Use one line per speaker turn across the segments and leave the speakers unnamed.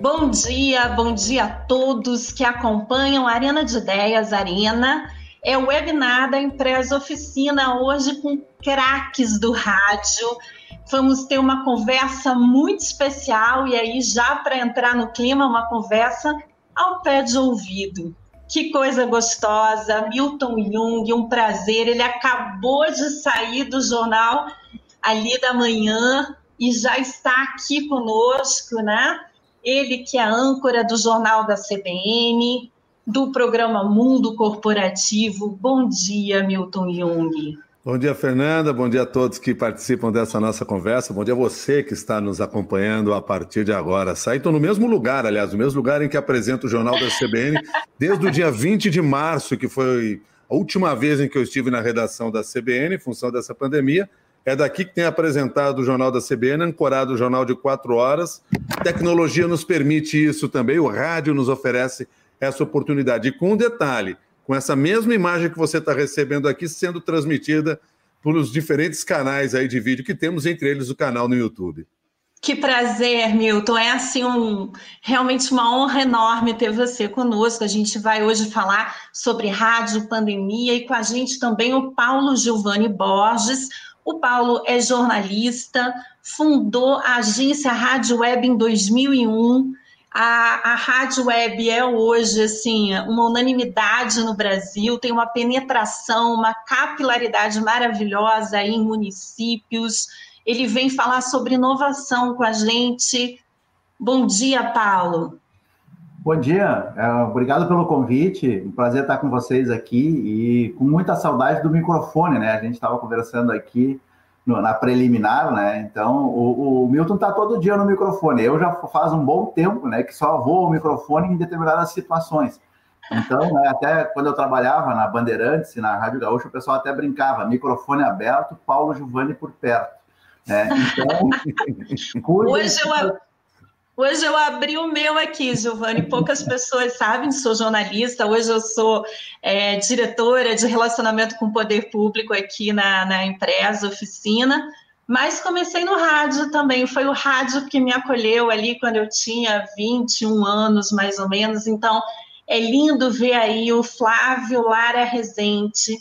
Bom dia, bom dia a todos que acompanham a Arena de Ideias Arena. É o webinar da Empresa Oficina, hoje com craques do rádio. Vamos ter uma conversa muito especial e aí, já para entrar no clima, uma conversa ao pé de ouvido. Que coisa gostosa, Milton Jung, um prazer. Ele acabou de sair do jornal ali da manhã e já está aqui conosco, né? Ele que é âncora do Jornal da CBN, do programa Mundo Corporativo. Bom dia, Milton Jung.
Bom dia, Fernanda. Bom dia a todos que participam dessa nossa conversa. Bom dia a você que está nos acompanhando a partir de agora. Estou no mesmo lugar, aliás, no mesmo lugar em que apresento o Jornal da CBN, desde o dia 20 de março, que foi a última vez em que eu estive na redação da CBN, em função dessa pandemia. É daqui que tem apresentado o Jornal da CBN, ancorado o Jornal de quatro horas. Tecnologia nos permite isso também, o rádio nos oferece essa oportunidade. E com um detalhe, com essa mesma imagem que você está recebendo aqui sendo transmitida pelos diferentes canais aí de vídeo que temos, entre eles o canal no YouTube.
Que prazer, Milton. É assim um realmente uma honra enorme ter você conosco. A gente vai hoje falar sobre rádio, pandemia e com a gente também o Paulo Giovanni Borges, o Paulo é jornalista, fundou a agência Rádio Web em 2001. A, a Rádio Web é hoje assim uma unanimidade no Brasil, tem uma penetração, uma capilaridade maravilhosa em municípios. Ele vem falar sobre inovação com a gente. Bom dia, Paulo.
Bom dia, é, obrigado pelo convite. Um prazer estar com vocês aqui e com muita saudade do microfone, né? A gente estava conversando aqui no, na preliminar, né? Então o, o Milton está todo dia no microfone. Eu já faz um bom tempo, né? Que só vou o microfone em determinadas situações. Então, né, até quando eu trabalhava na Bandeirantes e na Rádio Gaúcha, o pessoal até brincava: microfone aberto, Paulo Giovanni por perto. Né? Então,
hoje eu Hoje eu abri o meu aqui, Giovanni. Poucas pessoas sabem, sou jornalista. Hoje eu sou é, diretora de relacionamento com o poder público aqui na, na empresa, oficina. Mas comecei no rádio também. Foi o rádio que me acolheu ali quando eu tinha 21 anos, mais ou menos. Então, é lindo ver aí o Flávio Lara Rezende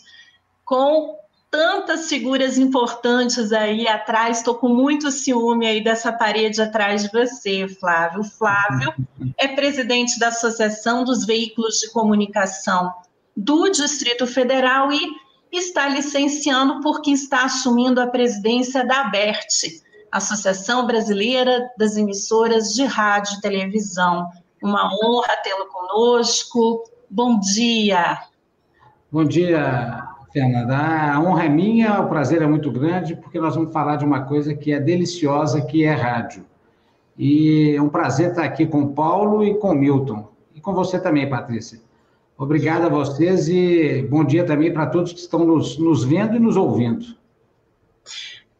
com tantas figuras importantes aí atrás. Estou com muito ciúme aí dessa parede atrás de você, Flávio. Flávio é presidente da Associação dos Veículos de Comunicação do Distrito Federal e está licenciando porque está assumindo a presidência da ABERT, Associação Brasileira das Emissoras de Rádio e Televisão. Uma honra tê-lo conosco. Bom dia.
Bom dia, Fernanda, a honra é minha, o prazer é muito grande, porque nós vamos falar de uma coisa que é deliciosa, que é rádio. E é um prazer estar aqui com o Paulo e com o Milton. E com você também, Patrícia. Obrigado a vocês e bom dia também para todos que estão nos, nos vendo e nos ouvindo.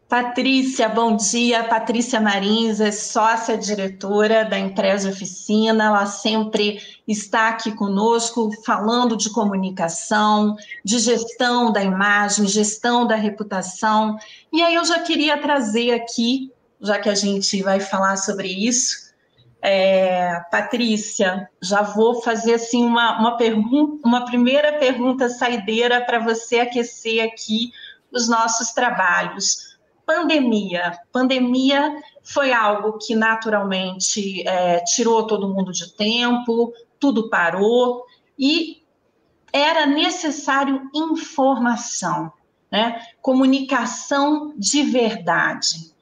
Patrícia, bom dia. Patrícia Marins é sócia diretora da empresa Oficina. Ela sempre está aqui conosco falando de comunicação, de gestão da imagem, gestão da reputação. E aí eu já queria trazer aqui, já que a gente vai falar sobre isso, é, Patrícia, já vou fazer assim uma, uma pergunta, uma primeira pergunta saideira para você aquecer aqui os nossos trabalhos pandemia. Pandemia foi algo que naturalmente é, tirou todo mundo de tempo, tudo parou e era necessário informação, né? comunicação de verdade.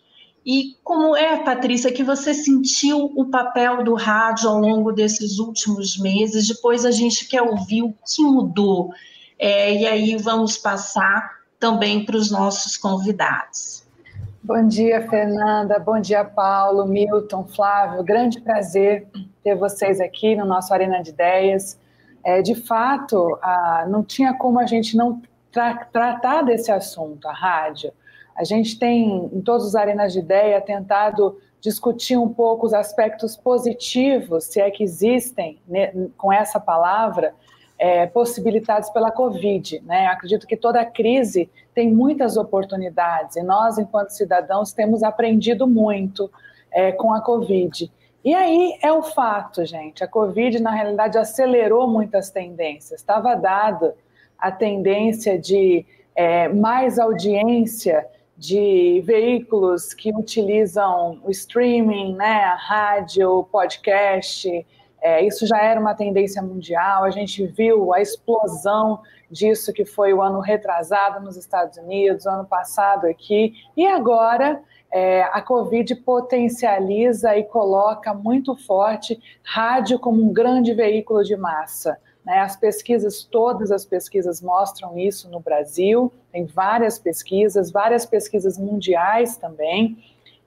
E como é, Patrícia, que você sentiu o papel do rádio ao longo desses últimos meses? Depois a gente quer ouvir o que mudou. É, e aí vamos passar também para os nossos convidados.
Bom dia, Fernanda. Bom dia, Paulo, Milton, Flávio. Grande prazer ter vocês aqui no nosso Arena de Ideias. É, de fato, não tinha como a gente não tra tratar desse assunto, a rádio. A gente tem, em todos os arenas de ideia, tentado discutir um pouco os aspectos positivos, se é que existem né, com essa palavra, é, possibilitados pela Covid. Né? Acredito que toda crise tem muitas oportunidades e nós, enquanto cidadãos, temos aprendido muito é, com a Covid. E aí é o fato, gente. A Covid, na realidade, acelerou muitas tendências. Estava dada a tendência de é, mais audiência de veículos que utilizam o streaming, né, a rádio, podcast. É, isso já era uma tendência mundial. A gente viu a explosão disso que foi o ano retrasado nos Estados Unidos, ano passado aqui, e agora é, a Covid potencializa e coloca muito forte rádio como um grande veículo de massa. Né? As pesquisas, todas as pesquisas mostram isso no Brasil, tem várias pesquisas, várias pesquisas mundiais também,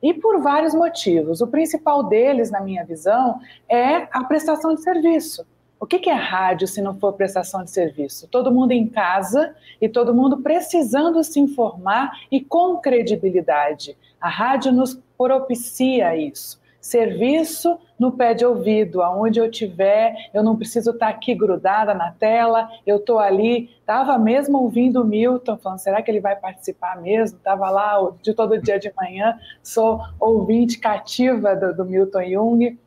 e por vários motivos. O principal deles, na minha visão, é a prestação de serviço. O que é rádio se não for prestação de serviço? Todo mundo em casa e todo mundo precisando se informar e com credibilidade. A rádio nos propicia isso serviço no pé de ouvido, aonde eu tiver, eu não preciso estar aqui grudada na tela, eu estou ali, estava mesmo ouvindo o Milton, falando, será que ele vai participar mesmo? Estava lá de todo dia de manhã, sou ouvinte cativa do, do Milton Jung,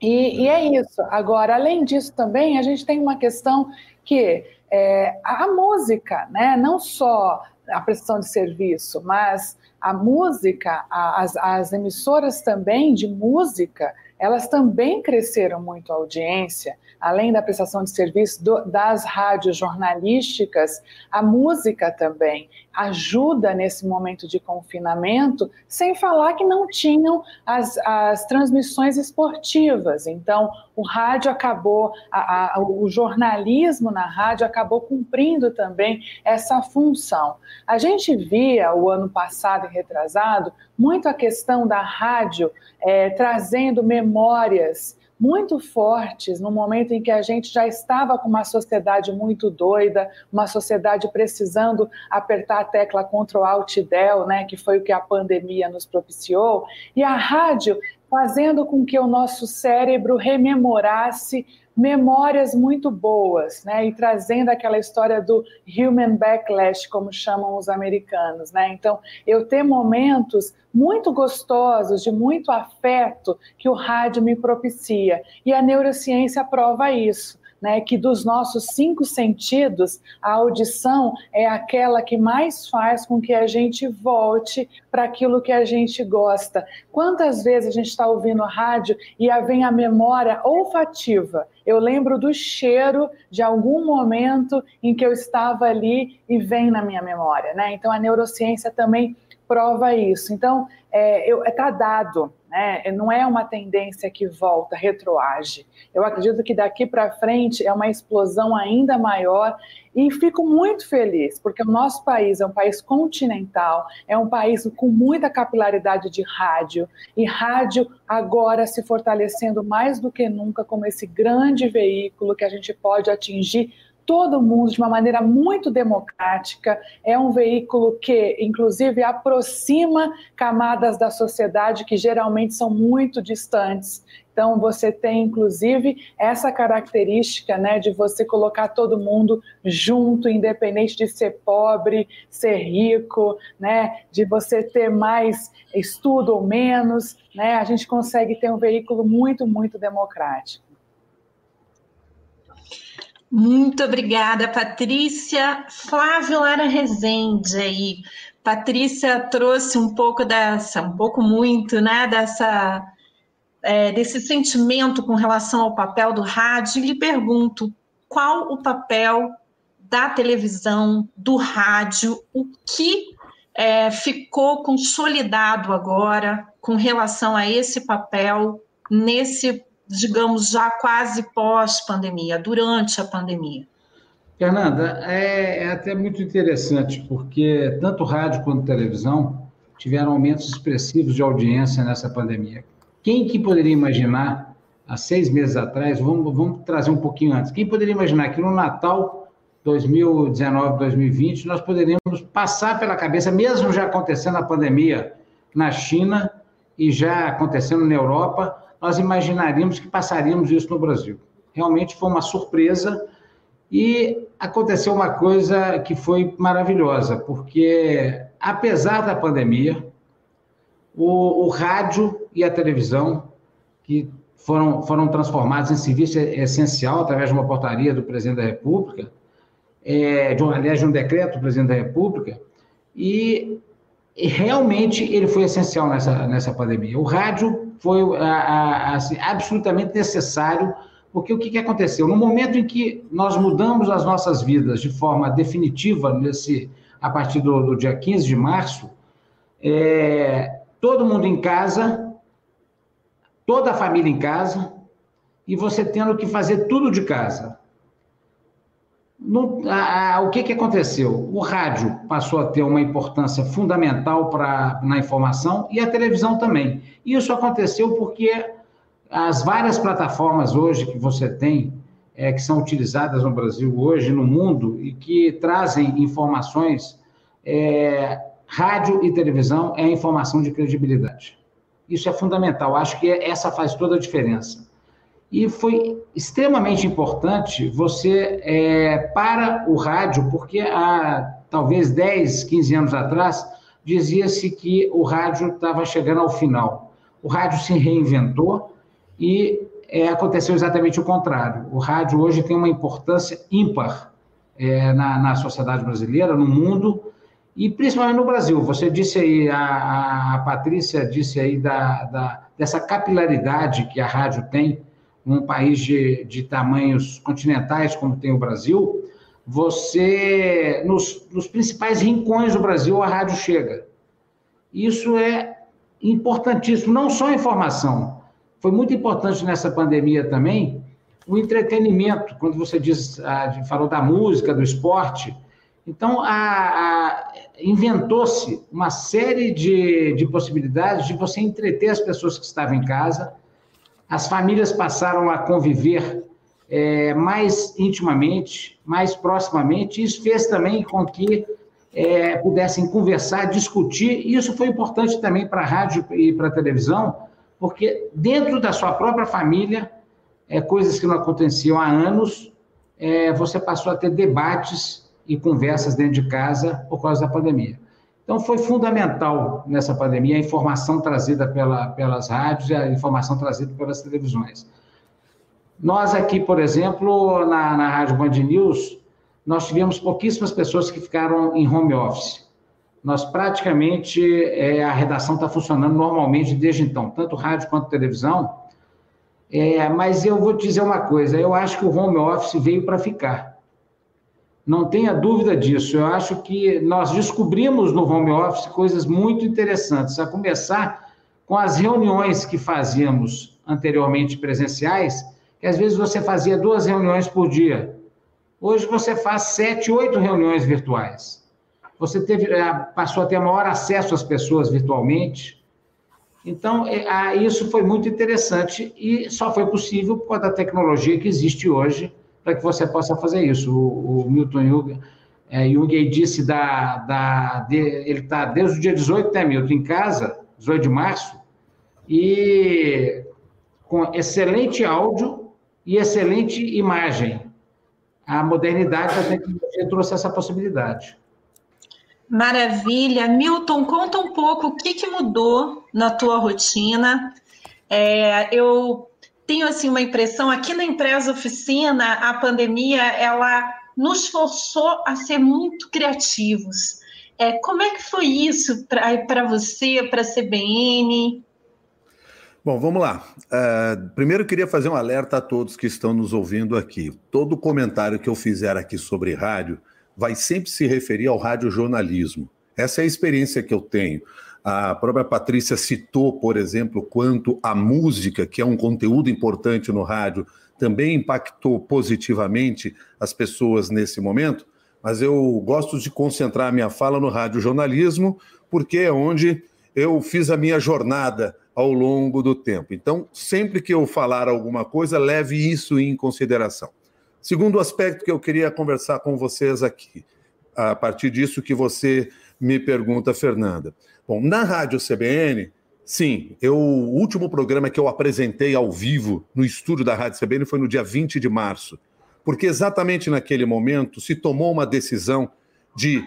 e, e, é isso. Agora, além disso também, a gente tem uma questão que é, a música, né, não só a prestação de serviço, mas a música, as, as emissoras também de música, elas também cresceram muito a audiência, além da prestação de serviço do, das rádios jornalísticas, a música também ajuda nesse momento de confinamento, sem falar que não tinham as, as transmissões esportivas. Então, o rádio acabou, a, a, o jornalismo na rádio acabou cumprindo também essa função. A gente via o ano passado e retrasado muito a questão da rádio é, trazendo memórias muito fortes no momento em que a gente já estava com uma sociedade muito doida, uma sociedade precisando apertar a tecla Ctrl Alt Del, né, que foi o que a pandemia nos propiciou, e a rádio fazendo com que o nosso cérebro rememorasse memórias muito boas, né? E trazendo aquela história do human backlash, como chamam os americanos, né? Então, eu ter momentos muito gostosos, de muito afeto que o rádio me propicia. E a neurociência prova isso né, que dos nossos cinco sentidos, a audição é aquela que mais faz com que a gente volte para aquilo que a gente gosta. Quantas vezes a gente está ouvindo rádio e vem a memória olfativa? Eu lembro do cheiro de algum momento em que eu estava ali e vem na minha memória, né? Então a neurociência também prova isso. Então, é, está é, tá dado, né? não é uma tendência que volta, retroage. Eu acredito que daqui para frente é uma explosão ainda maior e fico muito feliz, porque o nosso país é um país continental, é um país com muita capilaridade de rádio, e rádio agora se fortalecendo mais do que nunca como esse grande veículo que a gente pode atingir todo mundo de uma maneira muito democrática. É um veículo que, inclusive, aproxima camadas da sociedade que geralmente são muito distantes. Então, você tem, inclusive, essa característica né, de você colocar todo mundo junto, independente de ser pobre, ser rico, né, de você ter mais estudo ou menos. Né, a gente consegue ter um veículo muito, muito democrático.
Muito obrigada, Patrícia. Flávio Lara Rezende aí. Patrícia trouxe um pouco dessa, um pouco muito, né, dessa, é, desse sentimento com relação ao papel do rádio. E lhe pergunto, qual o papel da televisão, do rádio, o que é, ficou consolidado agora com relação a esse papel nesse digamos, já quase pós-pandemia, durante a pandemia?
Fernanda, é, é, até muito interessante, porque tanto rádio quanto televisão tiveram aumentos expressivos de audiência nessa pandemia. Quem que poderia imaginar, há seis meses atrás, vamos, vamos trazer um pouquinho antes, quem poderia imaginar que no Natal 2019, 2020, nós poderíamos passar pela cabeça, mesmo já acontecendo a pandemia na China e já acontecendo na Europa, nós imaginaríamos que passaríamos isso no Brasil. Realmente foi uma surpresa e aconteceu uma coisa que foi maravilhosa, porque apesar da pandemia, o, o rádio e a televisão, que foram, foram transformados em serviço essencial através de uma portaria do presidente da República, é, de aliás, de um decreto do presidente da República, e realmente ele foi essencial nessa, nessa pandemia. O rádio foi a, a, assim, absolutamente necessário, porque o que, que aconteceu? No momento em que nós mudamos as nossas vidas de forma definitiva, nesse, a partir do, do dia 15 de março, é, todo mundo em casa, toda a família em casa, e você tendo que fazer tudo de casa. A, a, o que, que aconteceu? O rádio passou a ter uma importância fundamental na informação e a televisão também. Isso aconteceu porque as várias plataformas hoje que você tem, é, que são utilizadas no Brasil hoje, no mundo, e que trazem informações, é, rádio e televisão é informação de credibilidade. Isso é fundamental, acho que essa faz toda a diferença. E foi extremamente importante você, é, para o rádio, porque há talvez 10, 15 anos atrás, dizia-se que o rádio estava chegando ao final. O rádio se reinventou e é, aconteceu exatamente o contrário. O rádio hoje tem uma importância ímpar é, na, na sociedade brasileira, no mundo, e principalmente no Brasil. Você disse aí, a, a Patrícia disse aí da, da, dessa capilaridade que a rádio tem num país de, de tamanhos continentais como tem o Brasil, você, nos, nos principais rincões do Brasil, a rádio chega. Isso é importantíssimo, não só a informação. Foi muito importante nessa pandemia também o entretenimento, quando você diz, ah, falou da música, do esporte. Então, inventou-se uma série de, de possibilidades de você entreter as pessoas que estavam em casa, as famílias passaram a conviver é, mais intimamente, mais proximamente. Isso fez também com que é, pudessem conversar, discutir. E isso foi importante também para a rádio e para a televisão, porque dentro da sua própria família, é, coisas que não aconteciam há anos, é, você passou a ter debates e conversas dentro de casa por causa da pandemia. Então, foi fundamental nessa pandemia a informação trazida pela, pelas rádios e a informação trazida pelas televisões. Nós aqui, por exemplo, na, na Rádio Band News, nós tivemos pouquíssimas pessoas que ficaram em home office. Nós praticamente, é, a redação está funcionando normalmente desde então, tanto rádio quanto televisão. É, mas eu vou te dizer uma coisa, eu acho que o home office veio para ficar. Não tenha dúvida disso. Eu acho que nós descobrimos no home office coisas muito interessantes, a começar com as reuniões que fazíamos anteriormente presenciais, que às vezes você fazia duas reuniões por dia. Hoje você faz sete, oito reuniões virtuais. Você teve, eh, passou a ter maior acesso às pessoas virtualmente. Então, é, isso foi muito interessante e só foi possível por causa da tecnologia que existe hoje para que você possa fazer isso. O, o Milton Jung, é, Jung disse da, da de, ele está desde o dia 18, né, Milton, em casa, 18 de março, e com excelente áudio e excelente imagem. A modernidade da tecnologia trouxe essa possibilidade.
Maravilha. Milton, conta um pouco o que, que mudou na tua rotina. É, eu tenho assim uma impressão aqui na empresa oficina a pandemia ela nos forçou a ser muito criativos. É, como é que foi isso para você, para a CBN?
Bom, vamos lá. Uh, primeiro, queria fazer um alerta a todos que estão nos ouvindo aqui. Todo comentário que eu fizer aqui sobre rádio vai sempre se referir ao radiojornalismo. Essa é a experiência que eu tenho. A própria Patrícia citou, por exemplo, quanto a música, que é um conteúdo importante no rádio, também impactou positivamente as pessoas nesse momento, mas eu gosto de concentrar minha fala no rádio jornalismo, porque é onde eu fiz a minha jornada ao longo do tempo. Então, sempre que eu falar alguma coisa, leve isso em consideração. Segundo aspecto que eu queria conversar com vocês aqui, a partir disso que você me pergunta, Fernanda. Bom, na Rádio CBN, sim, eu, o último programa que eu apresentei ao vivo no estúdio da Rádio CBN foi no dia 20 de março, porque exatamente naquele momento se tomou uma decisão de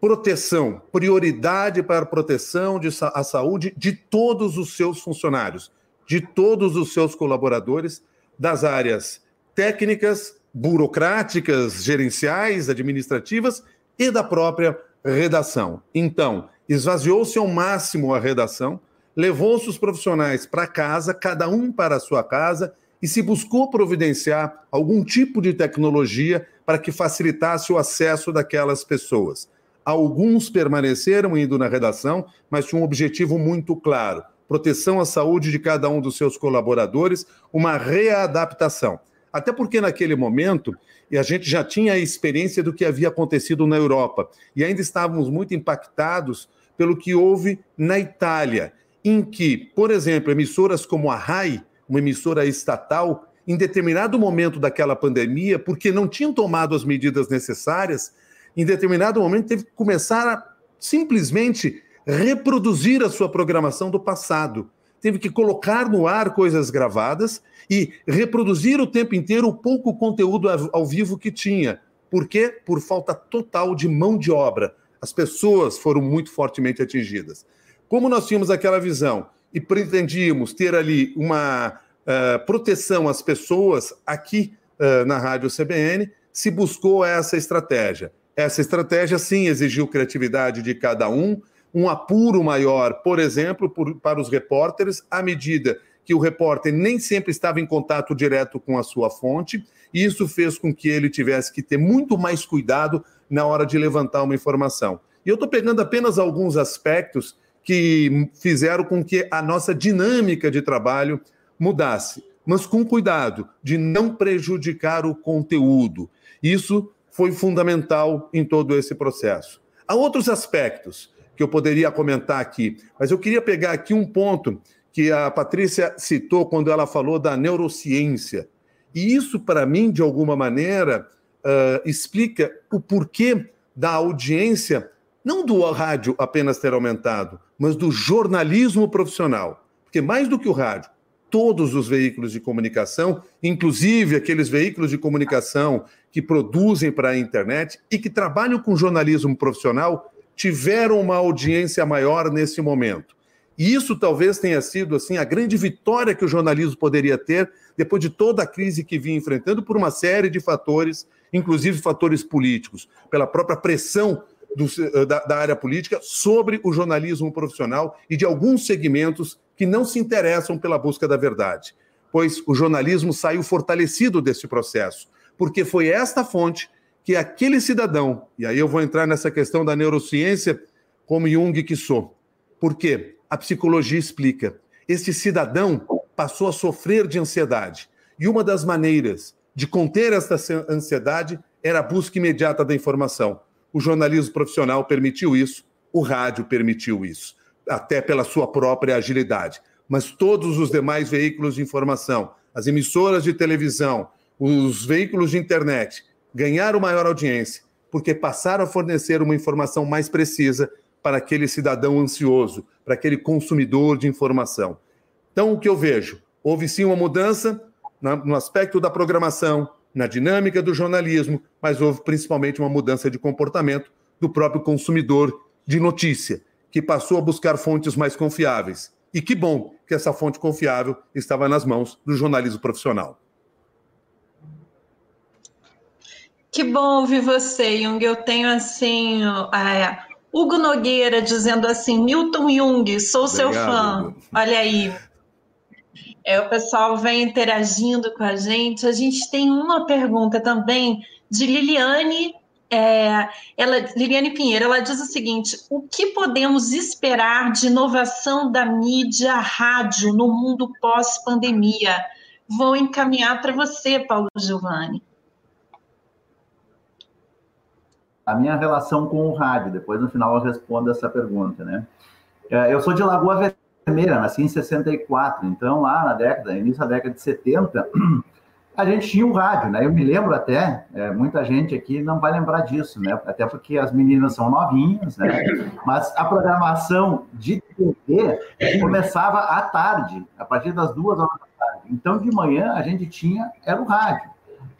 proteção, prioridade para a proteção de, a saúde de todos os seus funcionários, de todos os seus colaboradores das áreas técnicas, burocráticas, gerenciais, administrativas e da própria redação. Então, esvaziou-se ao máximo a redação, levou-se os profissionais para casa, cada um para a sua casa, e se buscou providenciar algum tipo de tecnologia para que facilitasse o acesso daquelas pessoas. Alguns permaneceram indo na redação, mas tinham um objetivo muito claro: proteção à saúde de cada um dos seus colaboradores, uma readaptação. Até porque naquele momento e a gente já tinha a experiência do que havia acontecido na Europa e ainda estávamos muito impactados pelo que houve na Itália, em que, por exemplo, emissoras como a RAI, uma emissora estatal, em determinado momento daquela pandemia, porque não tinham tomado as medidas necessárias, em determinado momento teve que começar a simplesmente reproduzir a sua programação do passado. Teve que colocar no ar coisas gravadas e reproduzir o tempo inteiro o pouco conteúdo ao vivo que tinha. Por quê? Por falta total de mão de obra. As pessoas foram muito fortemente atingidas. Como nós tínhamos aquela visão e pretendíamos ter ali uma uh, proteção às pessoas aqui uh, na Rádio CBN, se buscou essa estratégia. Essa estratégia, sim, exigiu criatividade de cada um, um apuro maior, por exemplo, por, para os repórteres, à medida que o repórter nem sempre estava em contato direto com a sua fonte, e isso fez com que ele tivesse que ter muito mais cuidado na hora de levantar uma informação. E eu estou pegando apenas alguns aspectos que fizeram com que a nossa dinâmica de trabalho mudasse, mas com cuidado de não prejudicar o conteúdo. Isso foi fundamental em todo esse processo. Há outros aspectos que eu poderia comentar aqui, mas eu queria pegar aqui um ponto que a Patrícia citou quando ela falou da neurociência. E isso, para mim, de alguma maneira, uh, explica o porquê da audiência, não do rádio apenas ter aumentado, mas do jornalismo profissional. Porque mais do que o rádio, todos os veículos de comunicação, inclusive aqueles veículos de comunicação que produzem para a internet e que trabalham com jornalismo profissional, tiveram uma audiência maior nesse momento. E isso talvez tenha sido assim a grande vitória que o jornalismo poderia ter depois de toda a crise que vinha enfrentando por uma série de fatores, inclusive fatores políticos, pela própria pressão do, eh, da, da, área política sobre o jornalismo profissional e de alguns segmentos que não se interessam pela busca da verdade. Pois o jornalismo saiu fortalecido desse processo, porque foi esta fonte que aquele cidadão, e aí eu vou entrar nessa questão da neurociência como Jung que sou. Por quê? A psicologia explica. Este cidadão passou a sofrer de ansiedade. E uma das maneiras de conter essa ansiedade era a busca imediata da informação. O jornalismo profissional permitiu isso, o rádio permitiu isso, até pela sua própria agilidade. Mas todos os demais veículos de informação, as emissoras de televisão, os veículos de internet, ganharam maior audiência, porque passaram a fornecer uma informação mais precisa para aquele cidadão ansioso, para aquele consumidor de informação. Então, o que eu vejo? Houve sim uma mudança no aspecto da programação, na dinâmica do jornalismo, mas houve principalmente uma mudança de comportamento do próprio consumidor de notícia, que passou a buscar fontes mais confiáveis. E que bom que essa fonte confiável estava nas mãos do jornalismo profissional.
Que bom ouvir você, Jung. Eu tenho assim é, Hugo Nogueira dizendo assim: Milton Jung, sou Obrigado, seu fã. Hugo. Olha aí. É, o pessoal vem interagindo com a gente. A gente tem uma pergunta também de Liliane. É, ela, Liliane Pinheiro, ela diz o seguinte: o que podemos esperar de inovação da mídia rádio no mundo pós-pandemia? Vou encaminhar para você, Paulo Giovanni.
A minha relação com o rádio. Depois, no final, eu respondo essa pergunta, né? É, eu sou de Lagoa Vermelha, nasci em 64, então lá na década, início da década de 70, a gente tinha um rádio, né? Eu me lembro até, é, muita gente aqui não vai lembrar disso, né? Até porque as meninas são novinhas, né? Mas a programação de TV começava à tarde, a partir das duas horas da tarde. Então, de manhã, a gente tinha, era o rádio.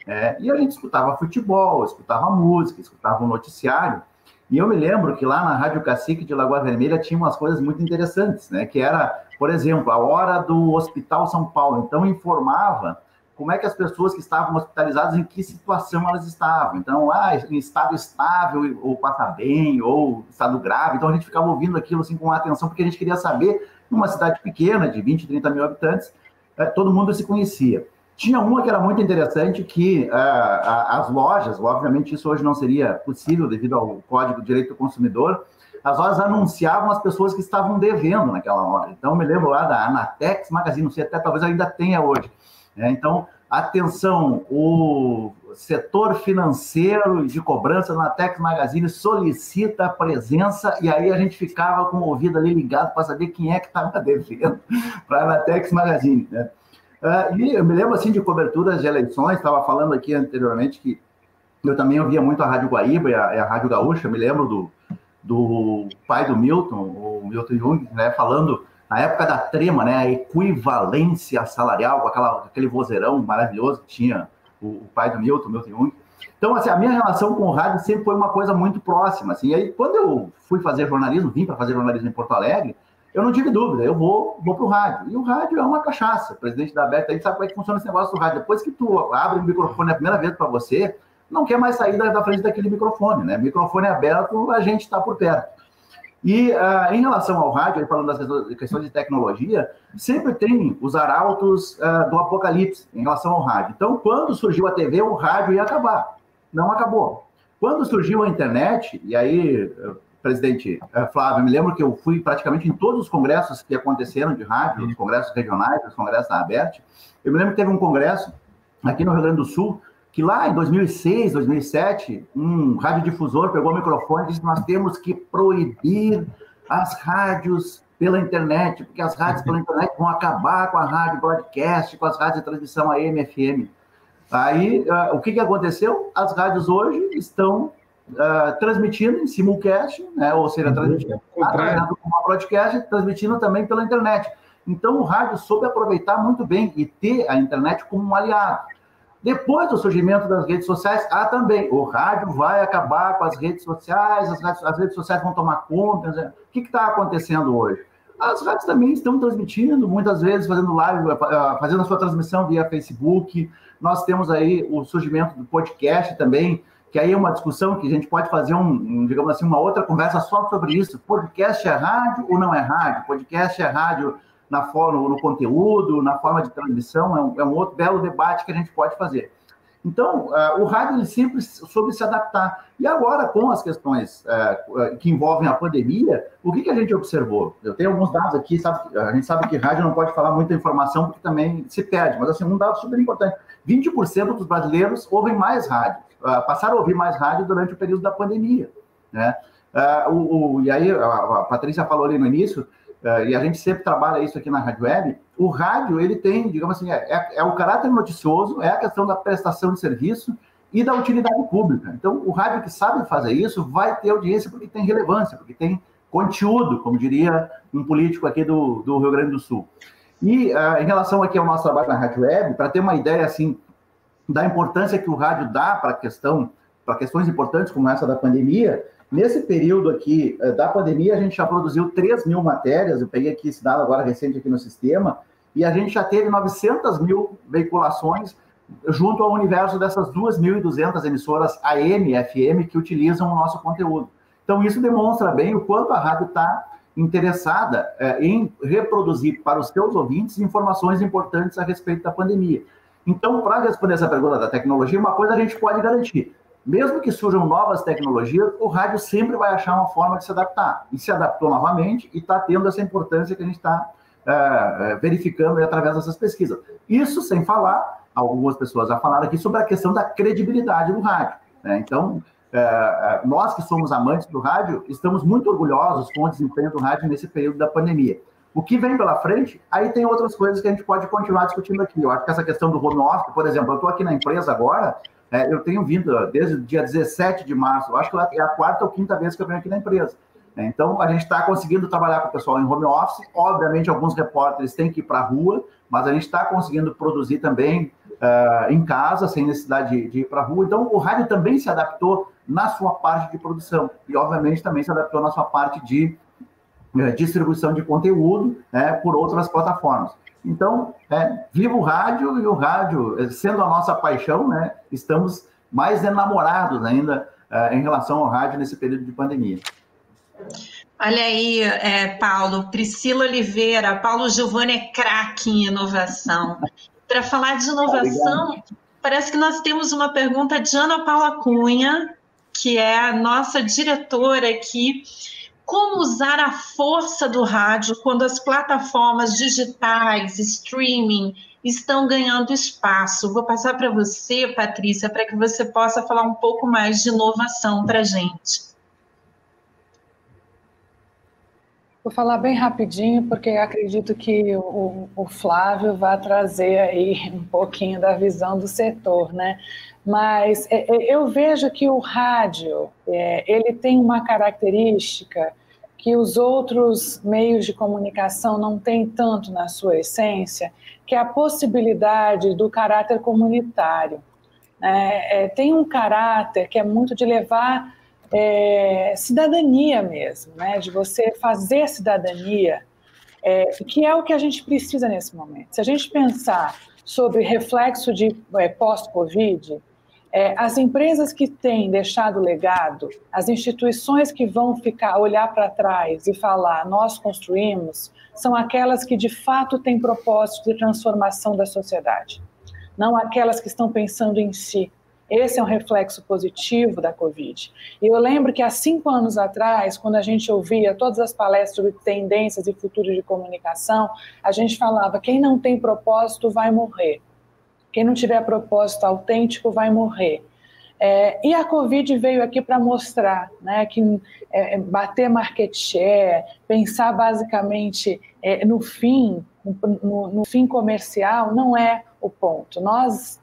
É, e a gente escutava futebol, escutava música, escutava um noticiário. E eu me lembro que lá na Rádio Cacique de Lagoa Vermelha tinha umas coisas muito interessantes, né? Que era, por exemplo, a hora do Hospital São Paulo. Então informava como é que as pessoas que estavam hospitalizadas, em que situação elas estavam. Então, ah, em estado estável, ou passa bem, ou estado grave. Então, a gente ficava ouvindo aquilo assim com atenção, porque a gente queria saber, numa cidade pequena, de 20, 30 mil habitantes, eh, todo mundo se conhecia. Tinha uma que era muito interessante, que uh, as lojas, obviamente isso hoje não seria possível devido ao Código de Direito do Consumidor, as lojas anunciavam as pessoas que estavam devendo naquela hora. Então, me lembro lá da Anatex Magazine, não sei até, talvez ainda tenha hoje. Né? Então, atenção, o setor financeiro de cobrança na Anatex Magazine solicita a presença, e aí a gente ficava com o ouvido ali ligado para saber quem é que estava devendo para a Anatex Magazine. Né? Uh, e eu me lembro assim de coberturas de eleições, estava falando aqui anteriormente que eu também ouvia muito a Rádio Guaíba e a, a Rádio Gaúcha, me lembro do, do pai do Milton, o Milton Jung, né, falando na época da trema, né, a equivalência salarial, com aquela, aquele vozeirão maravilhoso que tinha o, o pai do Milton, Milton Jung. Então, assim, a minha relação com o rádio sempre foi uma coisa muito próxima, assim, e aí quando eu fui fazer jornalismo, vim para fazer jornalismo em Porto Alegre, eu não tive dúvida, eu vou, vou para o rádio. E o rádio é uma cachaça. O presidente da Berta aí sabe como é que funciona esse negócio do rádio. Depois que tu abre o microfone a primeira vez para você, não quer mais sair da, da, frente daquele microfone, né? Microfone aberto, a gente está por perto. E uh, em relação ao rádio, falando das questões de tecnologia, sempre tem os arautos uh, do apocalipse em relação ao rádio. Então, quando surgiu a TV, o rádio ia acabar. Não acabou. Quando surgiu a internet, e aí presidente eh, Flávio, me lembro que eu fui praticamente em todos os congressos que aconteceram de rádio, os congressos regionais, os congressos da ABERT. Eu me lembro que teve um congresso aqui no Rio Grande do Sul, que lá em 2006, 2007, um radiodifusor pegou o microfone e disse: Nós temos que proibir as rádios pela internet, porque as rádios pela internet vão acabar com a rádio broadcast, com as rádios de transmissão AM, FM. Aí, uh, o que, que aconteceu? As rádios hoje estão uh, transmitindo em simulcast, né, ou seja, uhum. transmitindo uma broadcast, transmitindo também pela internet. Então, o rádio soube aproveitar muito bem e ter a internet como um aliado. Depois do surgimento das redes sociais, há também, o rádio vai acabar com as redes sociais, as redes, as redes sociais vão tomar conta. Né? O que está acontecendo hoje? As rádios também estão transmitindo, muitas vezes fazendo live, eh, fazendo a sua transmissão via Facebook. Nós temos aí o surgimento do podcast também, que aí é uma discussão que a gente pode fazer, um, um, digamos assim, uma outra conversa só sobre isso. Podcast é rádio ou não é rádio? Podcast é rádio na forma, no conteúdo, na forma de transmissão, é um, é um outro belo debate que a gente pode fazer. Então, uh, o rádio ele sempre soube se adaptar. E agora, com as questões uh, que envolvem a pandemia, o que, que a gente observou? Eu tenho alguns dados aqui, sabe, a gente sabe que rádio não pode falar muita informação porque também se perde, mas assim, um dado super importante: 20% dos brasileiros ouvem mais rádio. Ah, passaram a ouvir mais rádio durante o período da pandemia. Né? Uh, o, o, e aí, a, Patrícia falou ali no início, uh, e a gente sempre trabalha isso aqui na Rádio Web, o rádio, ele tem, digamos assim, é, é, é, o caráter noticioso, é a questão da prestação de serviço e da utilidade pública. Então, o rádio que sabe fazer isso vai ter audiência porque tem relevância, porque tem conteúdo, como diria um político aqui do, do Rio Grande do Sul. E uh, em relação aqui ao nosso trabalho na Rádio Web, para ter uma ideia, assim, da importância que o rádio dá para questão, para questões importantes como essa da pandemia. Nesse período aqui eh, da pandemia, a gente já produziu 3 mil matérias, eu peguei aqui esse dado agora recente aqui no sistema, e a gente já teve 900 mil veiculações junto ao universo dessas 2.200 emissoras AM FM que utilizam o nosso conteúdo. Então, isso demonstra bem o quanto a rádio está interessada é, em reproduzir para os seus ouvintes informações importantes a respeito da pandemia. Então, para responder essa pergunta da tecnologia, uma coisa a gente pode garantir. Mesmo que surjam novas tecnologias, o rádio sempre vai achar uma forma de se adaptar. E se adaptou novamente e está tendo essa importância que a gente está é, verificando através dessas pesquisas. Isso sem falar, algumas pessoas já falaram aqui sobre a questão da credibilidade do rádio. Né? Então, é, nós que somos amantes do rádio, estamos muito orgulhosos com o desempenho do rádio nesse período da pandemia. O que vem pela frente, aí tem outras coisas que a gente pode continuar discutindo aqui. Eu acho que essa questão do home office, por exemplo, eu estou aqui na empresa agora, é, eu tenho vindo desde o dia 17 de março, acho que é a quarta ou quinta vez que eu venho aqui na empresa. É, então, a gente está conseguindo trabalhar com o pessoal em home office. Obviamente, alguns repórteres têm que ir para a rua, mas a gente está conseguindo produzir também uh, em casa, sem necessidade de, de ir para a rua. Então, o rádio também se adaptou na sua parte de produção e, obviamente, também se adaptou na sua parte de distribuição de conteúdo né, por outras plataformas. Então, é, viva o rádio e o rádio, eh, sendo a nossa paixão, né, estamos mais enamorados ainda uh, em relação ao rádio nesse período de pandemia.
Olha aí, é, Paulo, Priscila Oliveira, Paulo Giovanni é craque em inovação. Para falar de inovação, Obrigado. parece que nós temos uma pergunta de Ana Paula Cunha, que é a nossa diretora aqui. Como usar a força do rádio quando as plataformas digitais, streaming, estão ganhando espaço? Vou passar para você, Patrícia, para que você possa falar um pouco mais de inovação para a gente.
Vou falar bem rapidinho, porque acredito que o, o, Flávio vai trazer aí um pouquinho da visão do setor, né? Mas é, é, eu vejo que o rádio, é, ele tem uma característica que os outros meios de comunicação não têm tanto na sua essência, que é a possibilidade do caráter comunitário. É, é, tem um caráter que é muito de levar é, cidadania mesmo, né? de você fazer cidadania, que é o que a gente precisa nesse momento. Se a gente pensar sobre reflexo de pós-Covid, é, as empresas que têm deixado legado, as instituições que vão ficar olhar para trás e falar nós construímos, são aquelas que de fato têm propósito de transformação da sociedade, não aquelas que estão pensando em si, esse é um reflexo positivo da Covid. E eu lembro que há cinco anos atrás, quando a gente ouvia todas as palestras sobre tendências e futuro de comunicação, a gente falava: quem não tem propósito vai morrer. Quem não tiver propósito autêntico vai morrer. É, e a Covid veio aqui para mostrar né, que é, bater market share, pensar basicamente é, no fim, no, no fim comercial, não é o ponto. Nós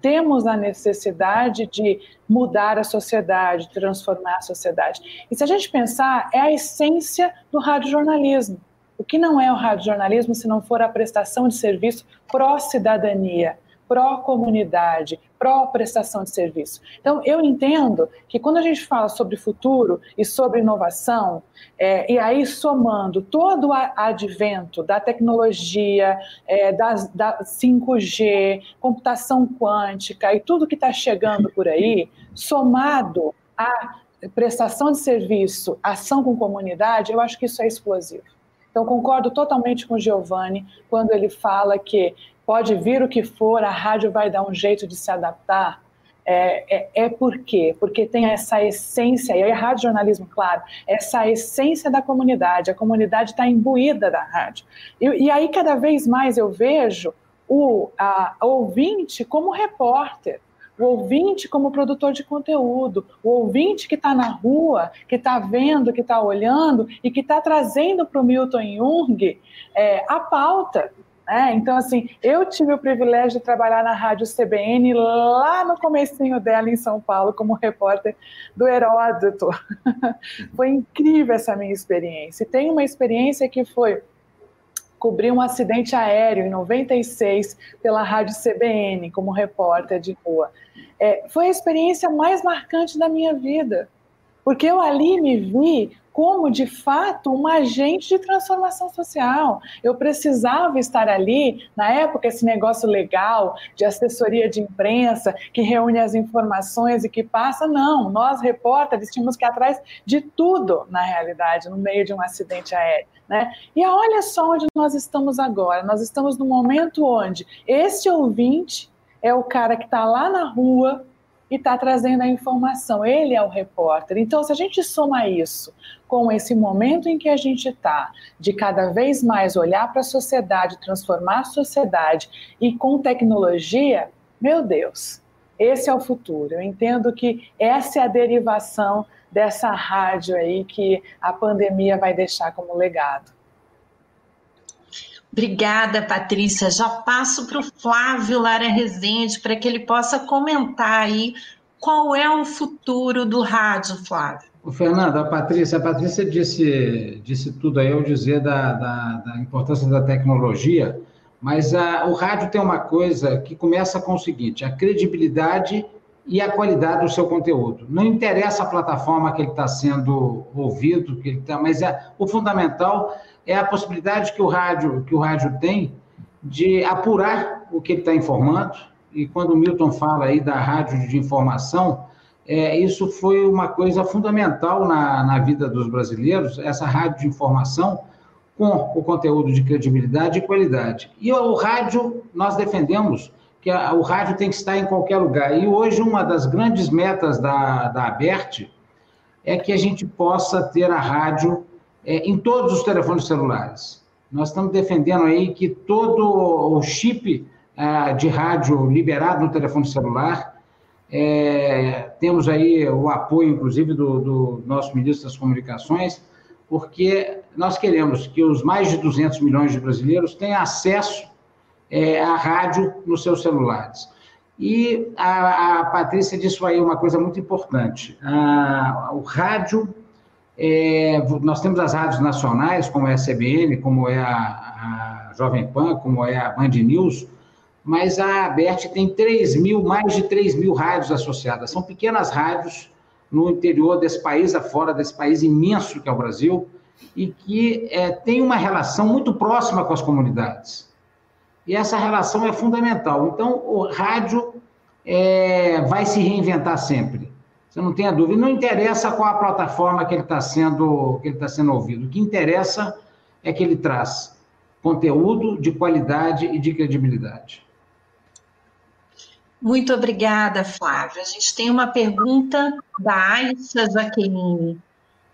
temos a necessidade de mudar a sociedade, transformar a sociedade. E se a gente pensar, é a essência do radiojornalismo. O que não é o radiojornalismo se não for a prestação de serviço pró-cidadania, pró-comunidade, pró-prestação de serviço. Então, eu entendo que quando a gente fala sobre futuro e sobre inovação, é, e aí somando todo o advento da tecnologia, é, da, da 5G, computação quântica e tudo que está chegando por aí, somado à prestação de serviço, ação com comunidade, eu acho que isso é explosivo. Então, concordo totalmente com o Giovanni quando ele fala que pode vir o que for, a rádio vai dar um jeito de se adaptar. É, é, é por quê? Porque tem essa essência, e aí rádio jornalismo, claro, essa essência da comunidade, a comunidade está imbuída da rádio. E, e, aí, cada vez mais eu vejo o a, a ouvinte como repórter, o ouvinte como produtor de conteúdo, o ouvinte que está na rua, que está vendo, que está olhando e que está trazendo para o Milton Jung é, a pauta. É, então, assim, eu tive o privilégio de trabalhar na Rádio CBN lá no comecinho dela em São Paulo como repórter do Heródoto. foi incrível essa minha experiência. E tem uma experiência que foi cobrir um acidente aéreo em 96 pela Rádio CBN como repórter de rua. É, foi a experiência mais marcante da minha vida, porque eu ali me vi como, de fato, um agente de transformação social. Eu precisava estar ali, na época, esse negócio legal de assessoria de imprensa, que reúne as informações e que passa. Não, nós, repórteres, tínhamos que ir atrás de tudo, na realidade, no meio de um acidente aéreo. Né? E olha só onde nós estamos agora. Nós estamos no momento onde esse ouvinte é o cara que está lá na rua e está trazendo a informação. Ele é o repórter. Então, se a gente soma isso com esse momento em que a gente está, de cada vez mais olhar para a sociedade, transformar a sociedade e com tecnologia, meu Deus, esse é o futuro. Eu entendo que essa é a derivação dessa rádio aí que a pandemia vai deixar como legado.
Obrigada, Patrícia. Já passo para o Flávio Lara Rezende para que ele possa comentar aí qual é o futuro do rádio, Flávio.
O Fernando, a Patrícia, a Patrícia disse, disse tudo aí ao dizer da, da, da importância da tecnologia, Mas a, o rádio tem uma coisa que começa com o seguinte: a credibilidade e a qualidade do seu conteúdo. Não interessa a plataforma que ele está sendo ouvido, que ele tá, mas é, o fundamental é a possibilidade que o rádio que o rádio tem de apurar o que ele está informando. E quando o Milton fala aí da rádio de informação, é, isso foi uma coisa fundamental na, na vida dos brasileiros, essa rádio de informação com o conteúdo de credibilidade e qualidade. E o rádio, nós defendemos que a, o rádio tem que estar em qualquer lugar. E hoje, uma das grandes metas da, da ABERT é que a gente possa ter a rádio é, em todos os telefones celulares. Nós estamos defendendo aí que todo o chip é, de rádio liberado no telefone celular, é, temos aí o apoio, inclusive, do, do nosso ministro das Comunicações, porque nós queremos que os mais de 200 milhões de brasileiros tenham acesso é, a rádio nos seus celulares. E a, a Patrícia disse aí uma coisa muito importante. O rádio, é, nós temos as rádios nacionais, como é a CBN, como é a, a Jovem Pan, como é a Band News, mas a ABERT tem 3 mil, mais de 3 mil rádios associadas. São pequenas rádios no interior desse país, afora desse país imenso que é o Brasil, e que é, tem uma relação muito próxima com as comunidades. E essa relação é fundamental. Então, o rádio é, vai se reinventar sempre. Você não tem a dúvida. Não interessa qual a plataforma que ele está sendo, que ele está sendo ouvido. O que interessa é que ele traz conteúdo de qualidade e de credibilidade.
Muito obrigada, Flávia. A gente tem uma pergunta da Aisha Jaqueline.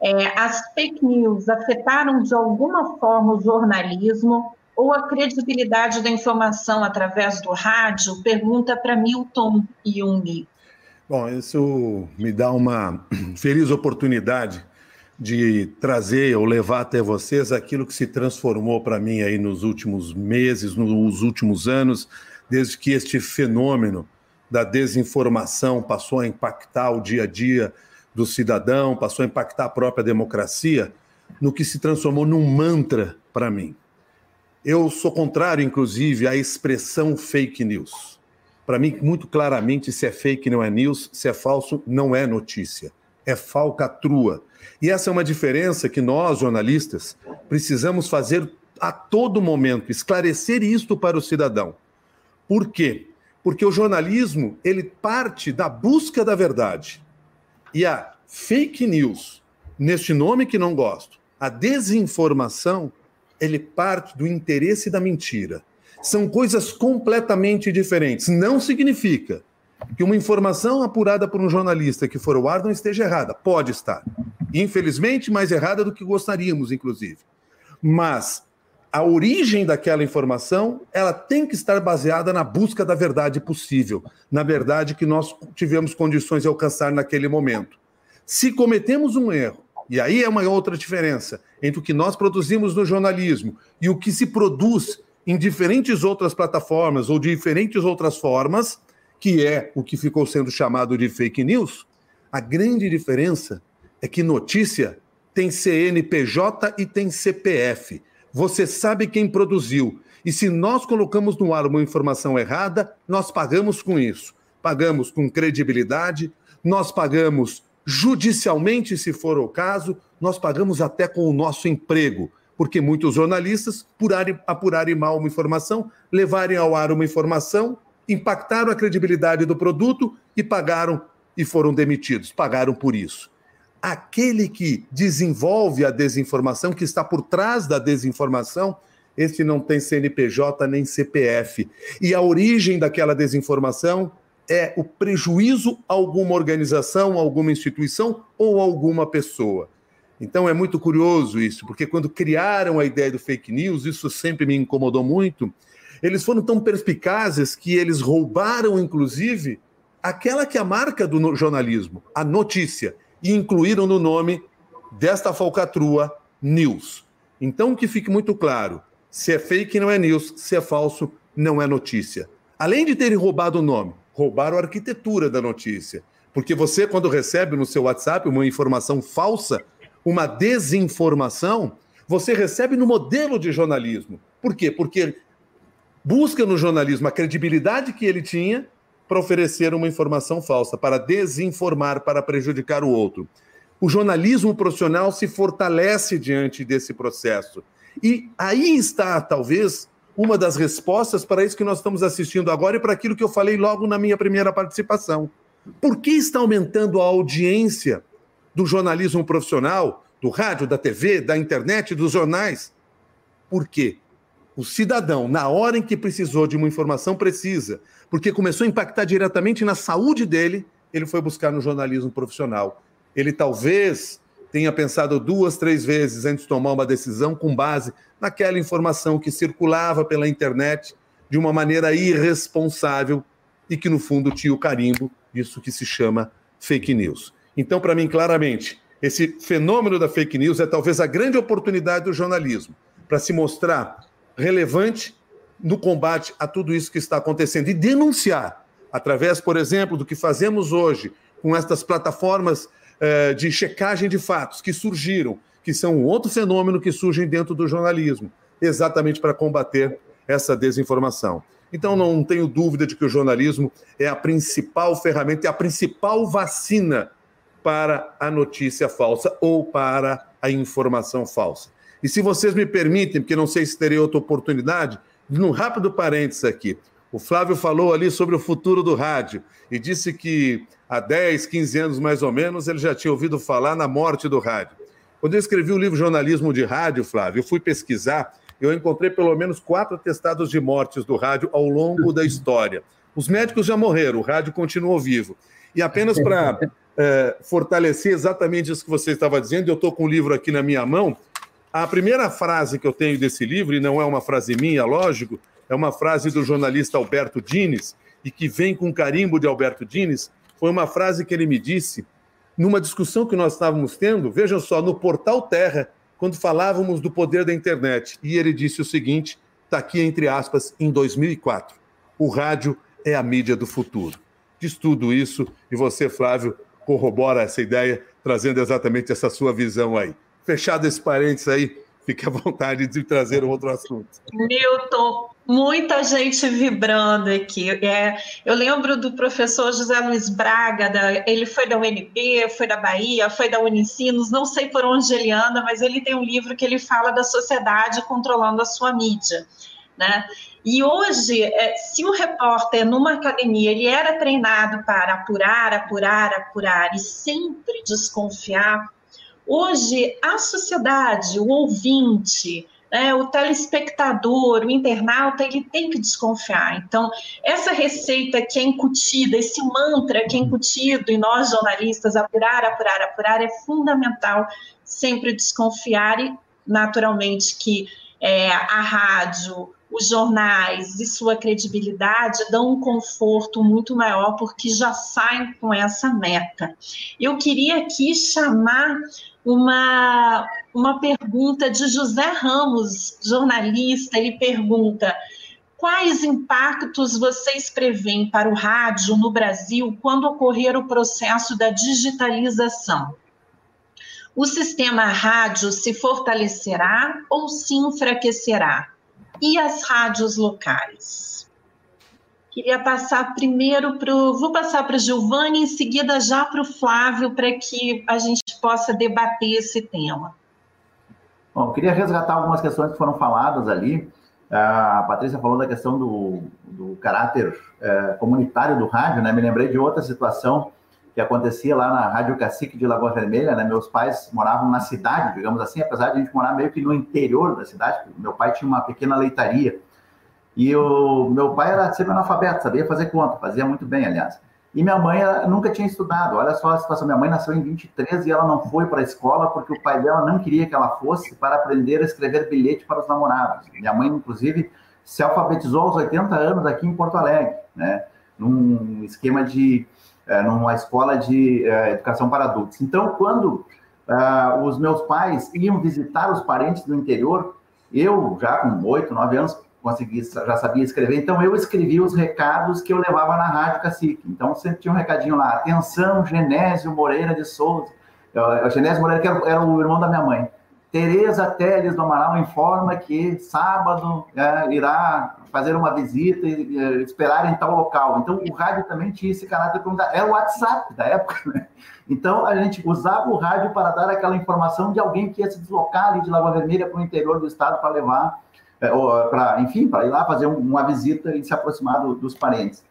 É, as fake news afetaram de alguma forma o jornalismo ou a credibilidade da informação através do rádio? Pergunta para Milton Jung.
Bom, isso me dá uma feliz oportunidade de trazer ou levar até vocês aquilo que se transformou para mim aí nos últimos meses, nos últimos anos, desde que este fenômeno da desinformação passou a impactar o dia a dia do cidadão, passou a impactar a própria democracia, no que se transformou num mantra para mim. Eu sou contrário, inclusive, à expressão fake news. Para mim, muito claramente, se é fake não é news, se é falso não é notícia. É falcatrua. E essa é uma diferença que nós, jornalistas, precisamos fazer a todo momento, esclarecer isto para o cidadão. Por quê? Porque o jornalismo, ele parte da busca da verdade. E a fake news, neste nome que não gosto, a desinformação, ele parte do interesse da mentira. São coisas completamente diferentes. Não significa que uma informação apurada por um jornalista que for ao ar não esteja errada. Pode estar. Infelizmente, mais errada do que gostaríamos, inclusive. Mas a origem daquela informação, ela tem que estar baseada na busca da verdade possível, na verdade que nós tivemos condições de alcançar naquele momento. Se cometemos um erro, e aí é uma outra diferença entre o que nós produzimos no jornalismo e o que se produz em diferentes outras plataformas ou diferentes outras formas, que é o que ficou sendo chamado de fake news, a grande diferença é que notícia tem CNPJ e tem CPF. Você sabe quem produziu. E se nós colocamos no ar uma informação errada, nós pagamos com isso. Pagamos com credibilidade, nós pagamos judicialmente, se for o caso, nós pagamos até com o nosso emprego, porque muitos jornalistas, por apurarem mal uma informação, levarem ao ar uma informação, impactaram a credibilidade do produto e pagaram e foram demitidos, pagaram por isso. Aquele que desenvolve a desinformação, que está por trás da desinformação, esse não tem CNPJ nem CPF. E a origem daquela desinformação é o prejuízo a alguma organização, alguma instituição ou alguma pessoa. Então é muito curioso isso, porque quando criaram a ideia do fake news, isso sempre me incomodou muito. Eles foram tão perspicazes que eles roubaram, inclusive, aquela que é a marca do jornalismo, a notícia, e incluíram no nome desta falcatrua news. Então que fique muito claro: se é fake, não é news, se é falso, não é notícia. Além de terem roubado o nome, roubaram a arquitetura da notícia. Porque você, quando recebe no seu WhatsApp uma informação falsa, uma desinformação, você recebe no modelo de jornalismo. Por quê? Porque busca no jornalismo a credibilidade que ele tinha para oferecer uma informação falsa, para desinformar, para prejudicar o outro. O jornalismo profissional se fortalece diante desse processo. E aí está, talvez, uma das respostas para isso que nós estamos assistindo agora e para aquilo que eu falei logo na minha primeira participação. Por que está aumentando a audiência do jornalismo profissional, do rádio, da TV, da internet, dos jornais? Por quê? O cidadão, na hora em que precisou de uma informação precisa, porque começou a impactar diretamente na saúde dele, ele foi buscar no jornalismo profissional. Ele talvez tenha pensado duas, três vezes antes de tomar uma decisão com base naquela informação que circulava pela internet de uma maneira irresponsável e que, no fundo, tinha o carimbo disso que se chama fake news. Então, para mim, claramente, esse fenômeno da fake news é talvez a grande oportunidade do jornalismo para se mostrar relevante no combate a tudo isso que está acontecendo e denunciar, através, por exemplo, do que fazemos hoje com estas plataformas eh, de checagem de fatos que surgiram, que são outro fenômeno que surgem dentro do jornalismo, exatamente para combater essa desinformação. Então, não tenho dúvida de que o jornalismo é a principal ferramenta, é a principal vacina para a notícia falsa ou para a informação falsa. E se vocês me permitem, porque não sei se terei outra oportunidade, num rápido parênteses aqui. O Flávio falou ali sobre o futuro do rádio e disse que há 10, 15 anos mais ou menos ele já tinha ouvido falar na morte do rádio. Quando eu escrevi o livro Jornalismo de Rádio, Flávio, eu fui pesquisar, eu encontrei pelo menos quatro atestados de mortes do rádio ao longo da história. Os médicos já morreram, o rádio continuou vivo. E apenas para é, fortalecer exatamente isso que você estava dizendo, eu estou com o livro aqui na minha mão, a primeira frase que eu tenho desse livro, e não é uma frase minha, lógico, é uma frase do jornalista Alberto Dines, e que vem com carimbo de Alberto Dines, foi uma frase que ele me disse numa discussão que nós estávamos tendo, vejam só, no Portal Terra, quando falávamos do poder da internet. E ele disse o seguinte: está aqui entre aspas, em 2004. O rádio é a mídia do futuro. Diz tudo isso, e você, Flávio, corrobora essa ideia, trazendo exatamente essa sua visão aí fechado esse parênteses aí, fique à vontade de trazer um outro assunto.
Milton, muita gente vibrando aqui. É, eu lembro do professor José Luiz Braga, da, ele foi da UNB, foi da Bahia, foi da Unicinos, não sei por onde ele anda, mas ele tem um livro que ele fala da sociedade controlando a sua mídia. Né? E hoje, é, se o repórter numa academia ele era treinado para apurar, apurar, apurar e sempre desconfiar, Hoje, a sociedade, o ouvinte, né, o telespectador, o internauta, ele tem que desconfiar. Então, essa receita que é incutida, esse mantra que é incutido em nós jornalistas, apurar, apurar, apurar, é fundamental sempre desconfiar e, naturalmente, que é, a rádio, os jornais e sua credibilidade dão um conforto muito maior porque já saem com essa meta. Eu queria aqui chamar uma, uma pergunta de José Ramos, jornalista. Ele pergunta: quais impactos vocês preveem para o rádio no Brasil quando ocorrer o processo da digitalização? O sistema rádio se fortalecerá ou se enfraquecerá? E as rádios locais? Queria passar primeiro para o. Vou passar para o Giovanni, em seguida já para o Flávio, para que a gente possa debater esse tema.
Bom, queria resgatar algumas questões que foram faladas ali. A Patrícia falou da questão do, do caráter é, comunitário do rádio, né? Me lembrei de outra situação que acontecia lá na Rádio Cacique de Lagoa Vermelha, né? Meus pais moravam na cidade, digamos assim, apesar de a gente morar meio que no interior da cidade. Meu pai tinha uma pequena leitaria e o meu pai era sempre analfabeto, sabia fazer conta, fazia muito bem, aliás. E minha mãe nunca tinha estudado. Olha só a situação. Minha mãe nasceu em 23 e ela não foi para a escola porque o pai dela não queria que ela fosse para aprender a escrever bilhete para os namorados. Minha mãe, inclusive, se alfabetizou aos 80 anos aqui em Porto Alegre, né? Num esquema de. É, numa escola de é, educação para adultos. Então, quando uh, os meus pais iam visitar os parentes do interior, eu, já com 8, 9 anos, consegui, já sabia escrever, então eu escrevia os recados que eu levava na Rádio Cacique. Então sempre tinha um recadinho lá, atenção, Genésio Moreira de Souza. O Genésio Moreira, que era, era, o irmão da minha mãe. Tereza Teles do Amaral informa que sábado é, irá fazer uma visita e é, esperar em tal local. Então, o rádio também tinha esse caráter comunitário. Era o WhatsApp da época, né? Então, a gente usava o rádio para dar aquela informação de alguém que ia se deslocar ali de Lagoa Vermelha para o interior do estado para levar, é, para, enfim, para ir lá fazer uma visita e se aproximar do, dos parentes.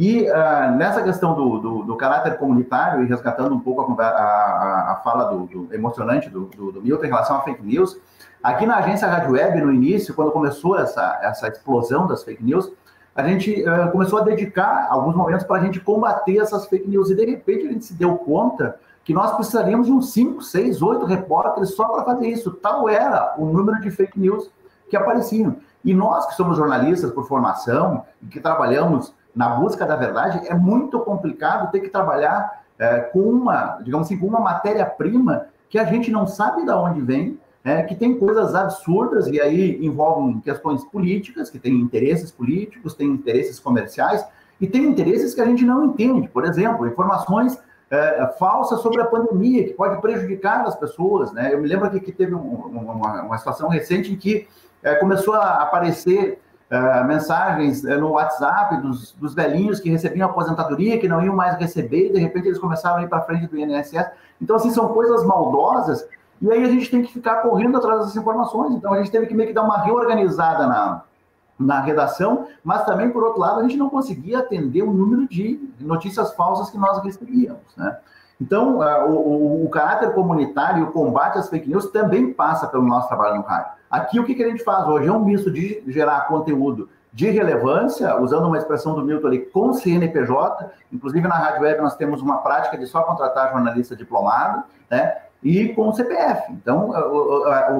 E uh, nessa questão do, do, do, caráter comunitário, e resgatando um pouco a, a, a fala do, do emocionante do, do, Milton em relação a fake news, aqui na agência Rádio Web, no início, quando começou essa, essa explosão das fake news, a gente uh, começou a dedicar alguns momentos para a gente combater essas fake news, e de repente a gente se deu conta que nós precisaríamos de uns 5, 6, 8 repórteres só para fazer isso. Tal era o número de fake news que apareciam. E nós que somos jornalistas por formação que trabalhamos na busca da verdade, é muito complicado ter que trabalhar é, com uma, digamos assim, com uma matéria-prima que a gente não sabe de onde vem, é, que tem coisas absurdas e aí envolvem questões políticas, que tem interesses políticos, tem interesses comerciais e tem interesses que a gente não entende. Por exemplo, informações é, falsas sobre a pandemia, que pode prejudicar as pessoas. Né? Eu me lembro aqui que teve um, uma, uma, situação recente em que é, começou a aparecer uh, mensagens uh, no WhatsApp dos, dos velhinhos que recebiam aposentadoria, que não iam mais receber, e de repente eles começaram a ir para frente do INSS. Então, assim, são coisas maldosas, e aí a gente tem que ficar correndo atrás dessas informações. Então, a gente teve que meio que dar uma reorganizada na, na redação, mas também, por outro lado, a gente não conseguia atender o número de notícias falsas que nós recebíamos, né? Então, o, caráter comunitário e o combate às fake news também passa pelo nosso trabalho no rádio. Aqui, o que, que a gente faz hoje? É um misto de gerar conteúdo de relevância, usando uma expressão do Milton ali, com CNPJ. Inclusive, na Rádio Web, nós temos uma prática de só contratar jornalista diplomado, né? E com o CPF. Então,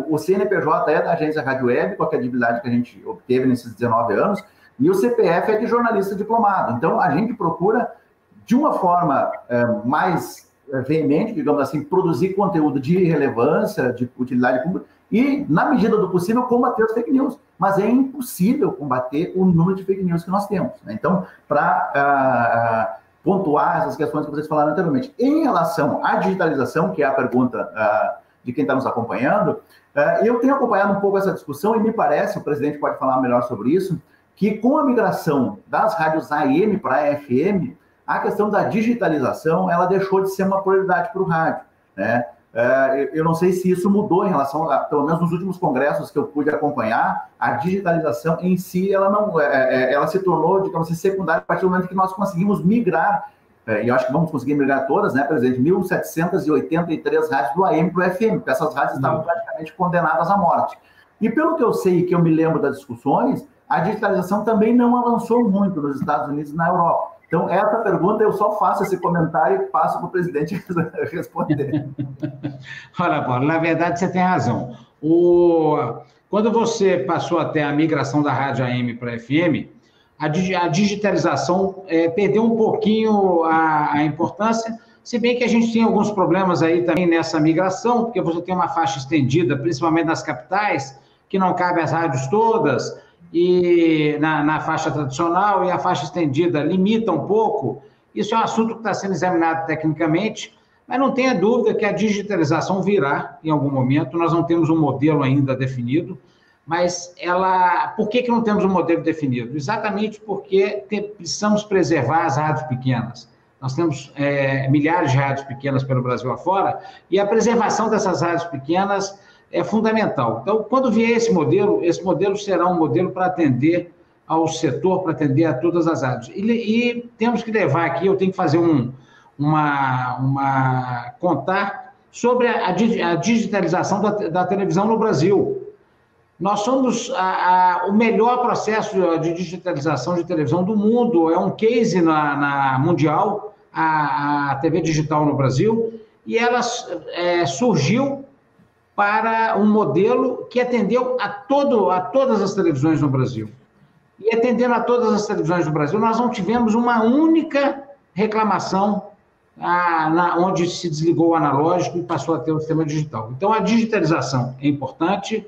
o, CNPJ é da agência Rádio Web, com a credibilidade que a gente obteve nesses 19 anos, e o CPF é de jornalista diplomado. Então, a gente procura, de uma forma é, mais veemente, digamos assim, produzir conteúdo de relevância, de utilidade pública e, na medida do possível, combater as fake news. Mas é impossível combater o número de fake news que nós temos. Né? Então, para uh, ah, pontuar essas questões que vocês falaram anteriormente, em relação à digitalização, que é a pergunta uh, de quem está nos acompanhando, uh, eu tenho acompanhado um pouco essa discussão e me parece, o presidente pode falar melhor sobre isso, que com a migração das rádios AM para FM, a questão da digitalização ela deixou de ser uma prioridade para o rádio. Né? É, eu não sei se isso mudou em relação, a, pelo menos nos últimos congressos que eu pude acompanhar, a digitalização em si ela não, é, é ela se tornou, digamos assim, secundária a partir do momento que nós conseguimos migrar, e eu acho que vamos conseguir migrar todas, né, presidente? 1.783 rádios do AM para o FM, porque essas rádios estavam uhum. praticamente condenadas à morte. E pelo que eu sei e que eu me lembro das discussões, a digitalização também não avançou muito nos Estados Unidos e na Europa. Então, essa pergunta eu só faço esse comentário e passo para o presidente responder.
Olha, Paulo, na verdade você tem razão. O... Quando você passou até a migração da rádio AM para FM, a, a digitalização é, perdeu um pouquinho a, a importância, se bem que a gente tem alguns problemas aí também nessa migração, porque você tem uma faixa estendida, principalmente nas capitais, que não cabe as rádios todas, e na, na, faixa tradicional e a faixa estendida limita um pouco. Isso é um assunto que está sendo examinado tecnicamente, mas não tenha dúvida que a digitalização virá em algum momento. Nós não temos um modelo ainda definido, mas ela. Por que, que não temos um modelo definido? Exatamente porque te, precisamos preservar as rádios pequenas. Nós temos é, milhares de rádios pequenas pelo Brasil afora, e a preservação dessas rádios pequenas é fundamental. Então, quando vier esse modelo, esse modelo será um modelo para atender ao setor, para atender a todas as áreas. E, e, temos que levar aqui, eu tenho que fazer um, uma, uma contar sobre a, a digitalização da, da, televisão no Brasil. Nós somos a, a, o melhor processo de digitalização de televisão do mundo, é um case na, na mundial, a, TV digital no Brasil, e ela é, surgiu para um modelo que atendeu a, todo, a todas as televisões no Brasil. E atendendo a todas as televisões do Brasil, nós não tivemos uma única reclamação ah, na, onde se desligou o analógico e passou a ter o sistema digital. Então, a digitalização é importante,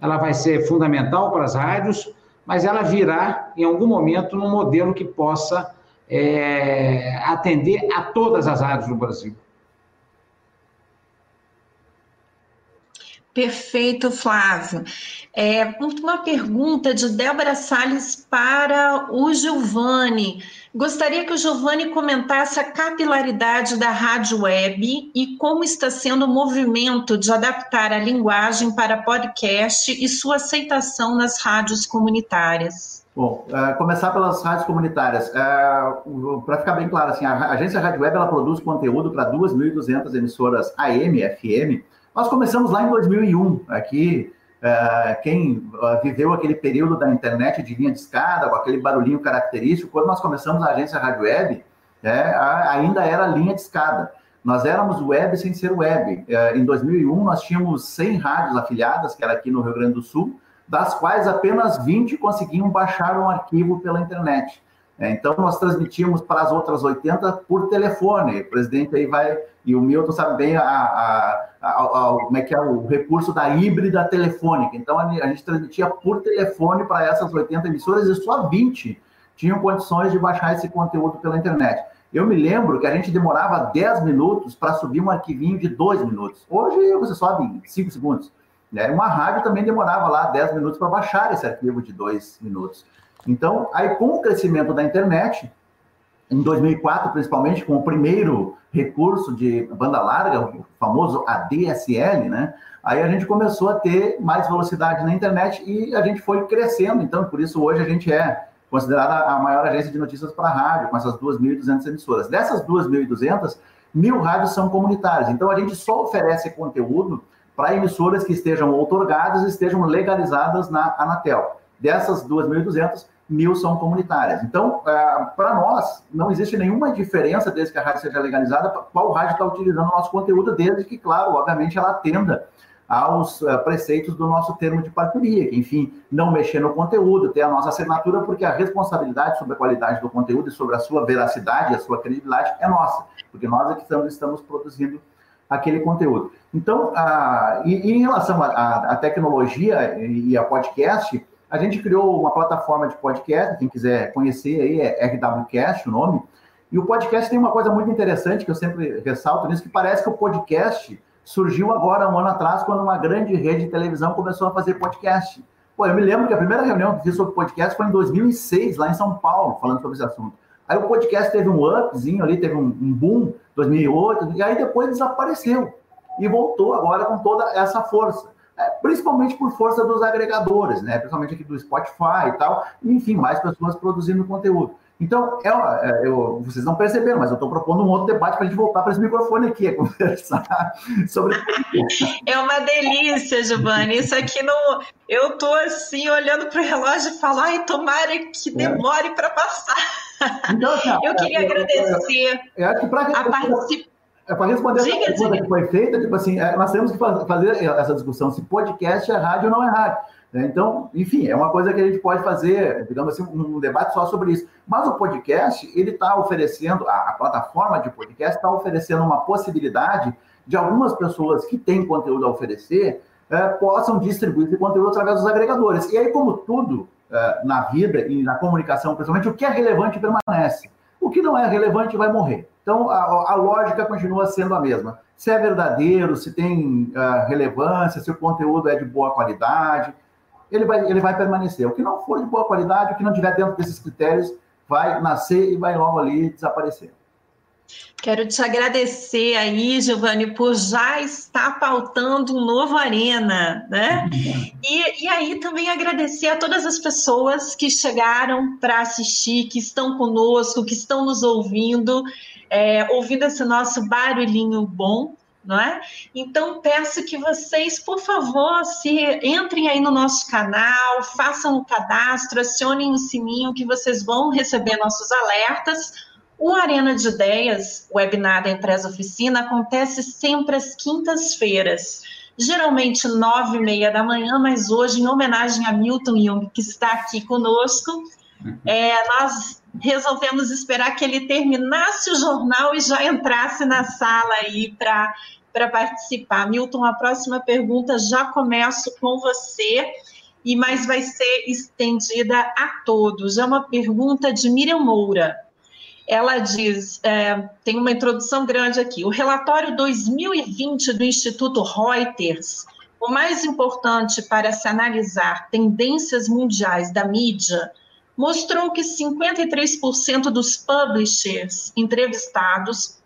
ela vai ser fundamental para as rádios, mas ela virá, em algum momento, num modelo que possa é, atender a todas as rádios do Brasil.
Perfeito, Flávio. É, uma pergunta de Débora Salles para o Giovanni. Gostaria que o Giovanni comentasse a capilaridade da rádio web e como está sendo o movimento de adaptar a linguagem para podcast e sua aceitação nas rádios comunitárias.
Bom, uh, começar pelas rádios comunitárias. Uh, é, para ficar bem claro, assim, a agência Rádio Web ela produz conteúdo para 2.200 emissoras AM, FM, nós começamos lá em 2001, aqui, uh, quem uh, viveu aquele período da internet de linha de escada, com aquele barulhinho característico, quando nós começamos a agência Rádio Web, é, ainda era linha de escada. Nós éramos web sem ser web. Uh, em 2001, nós tínhamos 100 rádios afiliadas, que era aqui no Rio Grande do Sul, das quais apenas 20 conseguiam baixar um arquivo pela internet. É, então, nós transmitimos para as outras 80 por telefone. O presidente aí vai, e o Milton sabe bem a, a, a, a como é que é o recurso da híbrida telefônica. Então, a, gente transmitia por telefone para essas 80 emissoras e só 20 tinham condições de baixar esse conteúdo pela internet. Eu me lembro que a gente demorava 10 minutos para subir um arquivinho de 2 minutos. Hoje você sobe em 5 segundos. Né? Uma rádio também demorava lá 10 minutos para baixar esse arquivo de 2 minutos. Então, aí com o crescimento da internet, em 2004 principalmente, com o primeiro recurso de banda larga, o famoso ADSL, né? Aí a gente começou a ter mais velocidade na internet e a gente foi crescendo. Então, por isso hoje a gente é considerada a maior agência de notícias para rádio, com essas 2.200 emissoras. Dessas 2.200, mil rádios são comunitárias. Então, a gente só oferece conteúdo para emissoras que estejam outorgadas e estejam legalizadas na Anatel. Dessas 2.200, mil são comunitárias. Então, é, para nós, não existe nenhuma diferença desde que a rádio seja legalizada, qual rádio está utilizando o nosso conteúdo, desde que, claro, obviamente, ela atenda aos uh, preceitos do nosso termo de parceria, que, enfim, não mexer no conteúdo, ter a nossa assinatura, porque a responsabilidade sobre a qualidade do conteúdo e sobre a sua veracidade, a sua credibilidade é nossa, porque nós é que estamos, estamos produzindo aquele conteúdo. Então, uh, e, e, em relação à tecnologia e a podcast, a gente criou uma plataforma de podcast, quem quiser conhecer aí é RWCast o nome. E o podcast tem uma coisa muito interessante que eu sempre ressalto nisso, que parece que o podcast surgiu agora, um ano atrás, quando uma grande rede de televisão começou a fazer podcast. Pô, eu me lembro que a primeira reunião que fiz sobre podcast foi em 2006, lá em São Paulo, falando sobre esse assunto. Aí o podcast teve um upzinho ali, teve um, um boom, 2008, e aí depois desapareceu. E voltou agora com toda essa força. Principalmente por força dos agregadores, né? Principalmente aqui do Spotify e tal, enfim, mais pessoas produzindo conteúdo. Então, é, é, eu, vocês não perceberam, mas eu estou propondo um outro debate para a gente voltar para esse microfone aqui, a conversar sobre.
É uma delícia, Giovanni. Isso aqui não. Eu estou assim, olhando para o relógio e falo, ai, tomara que é. demore é. para passar. Então, assim, eu queria agradecer
a participação é para responder essa pergunta que foi feita, tipo assim, é, nós temos que fazer essa discussão se podcast é rádio ou não é rádio. Né? Então, enfim, é uma coisa que a gente pode fazer, digamos assim, um debate só sobre isso. Mas o podcast, ele está oferecendo, a, a, plataforma de podcast está oferecendo uma possibilidade de algumas pessoas que têm conteúdo a oferecer é, possam distribuir esse conteúdo através dos agregadores. E aí, como tudo é, na vida e na comunicação, principalmente, o que é relevante permanece. O que não é relevante vai morrer. Então, a, a lógica continua sendo a mesma. Se é verdadeiro, se tem uh, relevância, se o conteúdo é de boa qualidade, ele vai, ele vai permanecer. O que não for de boa qualidade, o que não tiver dentro desses critérios, vai nascer e vai logo ali desaparecer.
Quero te agradecer aí, Giovanni, por já estar pautando um novo Arena, né? E, e aí também agradecer a todas as pessoas que chegaram para assistir, que estão conosco, que estão nos ouvindo, é, ouvindo esse nosso barulhinho bom não é? Então peço que vocês, por favor, se entrem aí no nosso canal, façam o cadastro, acionem o sininho que vocês vão receber nossos alertas o Arena de Ideias, webinar da Empresa Oficina, acontece sempre às quintas-feiras, geralmente nove e meia da manhã, mas hoje, em homenagem a Milton Jung, que está aqui conosco. É, nós resolvemos esperar que ele terminasse o jornal e já entrasse na sala aí para para participar. Milton, a próxima pergunta já começo com você, e mas vai ser estendida a todos. É uma pergunta de Miriam Moura ela diz, é, tem uma introdução grande aqui, o relatório 2020 do Instituto Reuters o mais importante para se analisar tendências mundiais da mídia mostrou que 53% dos publishers entrevistados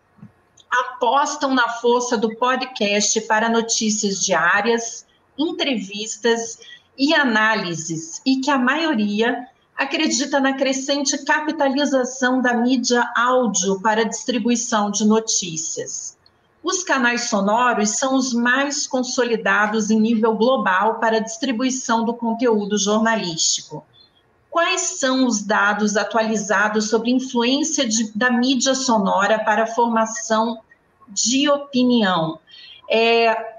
apostam na força do podcast para notícias diárias, entrevistas e análises, e que a maioria acredita na crescente capitalização da mídia áudio para distribuição de notícias. Os canais sonoros são os mais consolidados em nível global para distribuição do conteúdo jornalístico. Quais são os dados atualizados sobre influência de, da mídia sonora para a formação de opinião? É,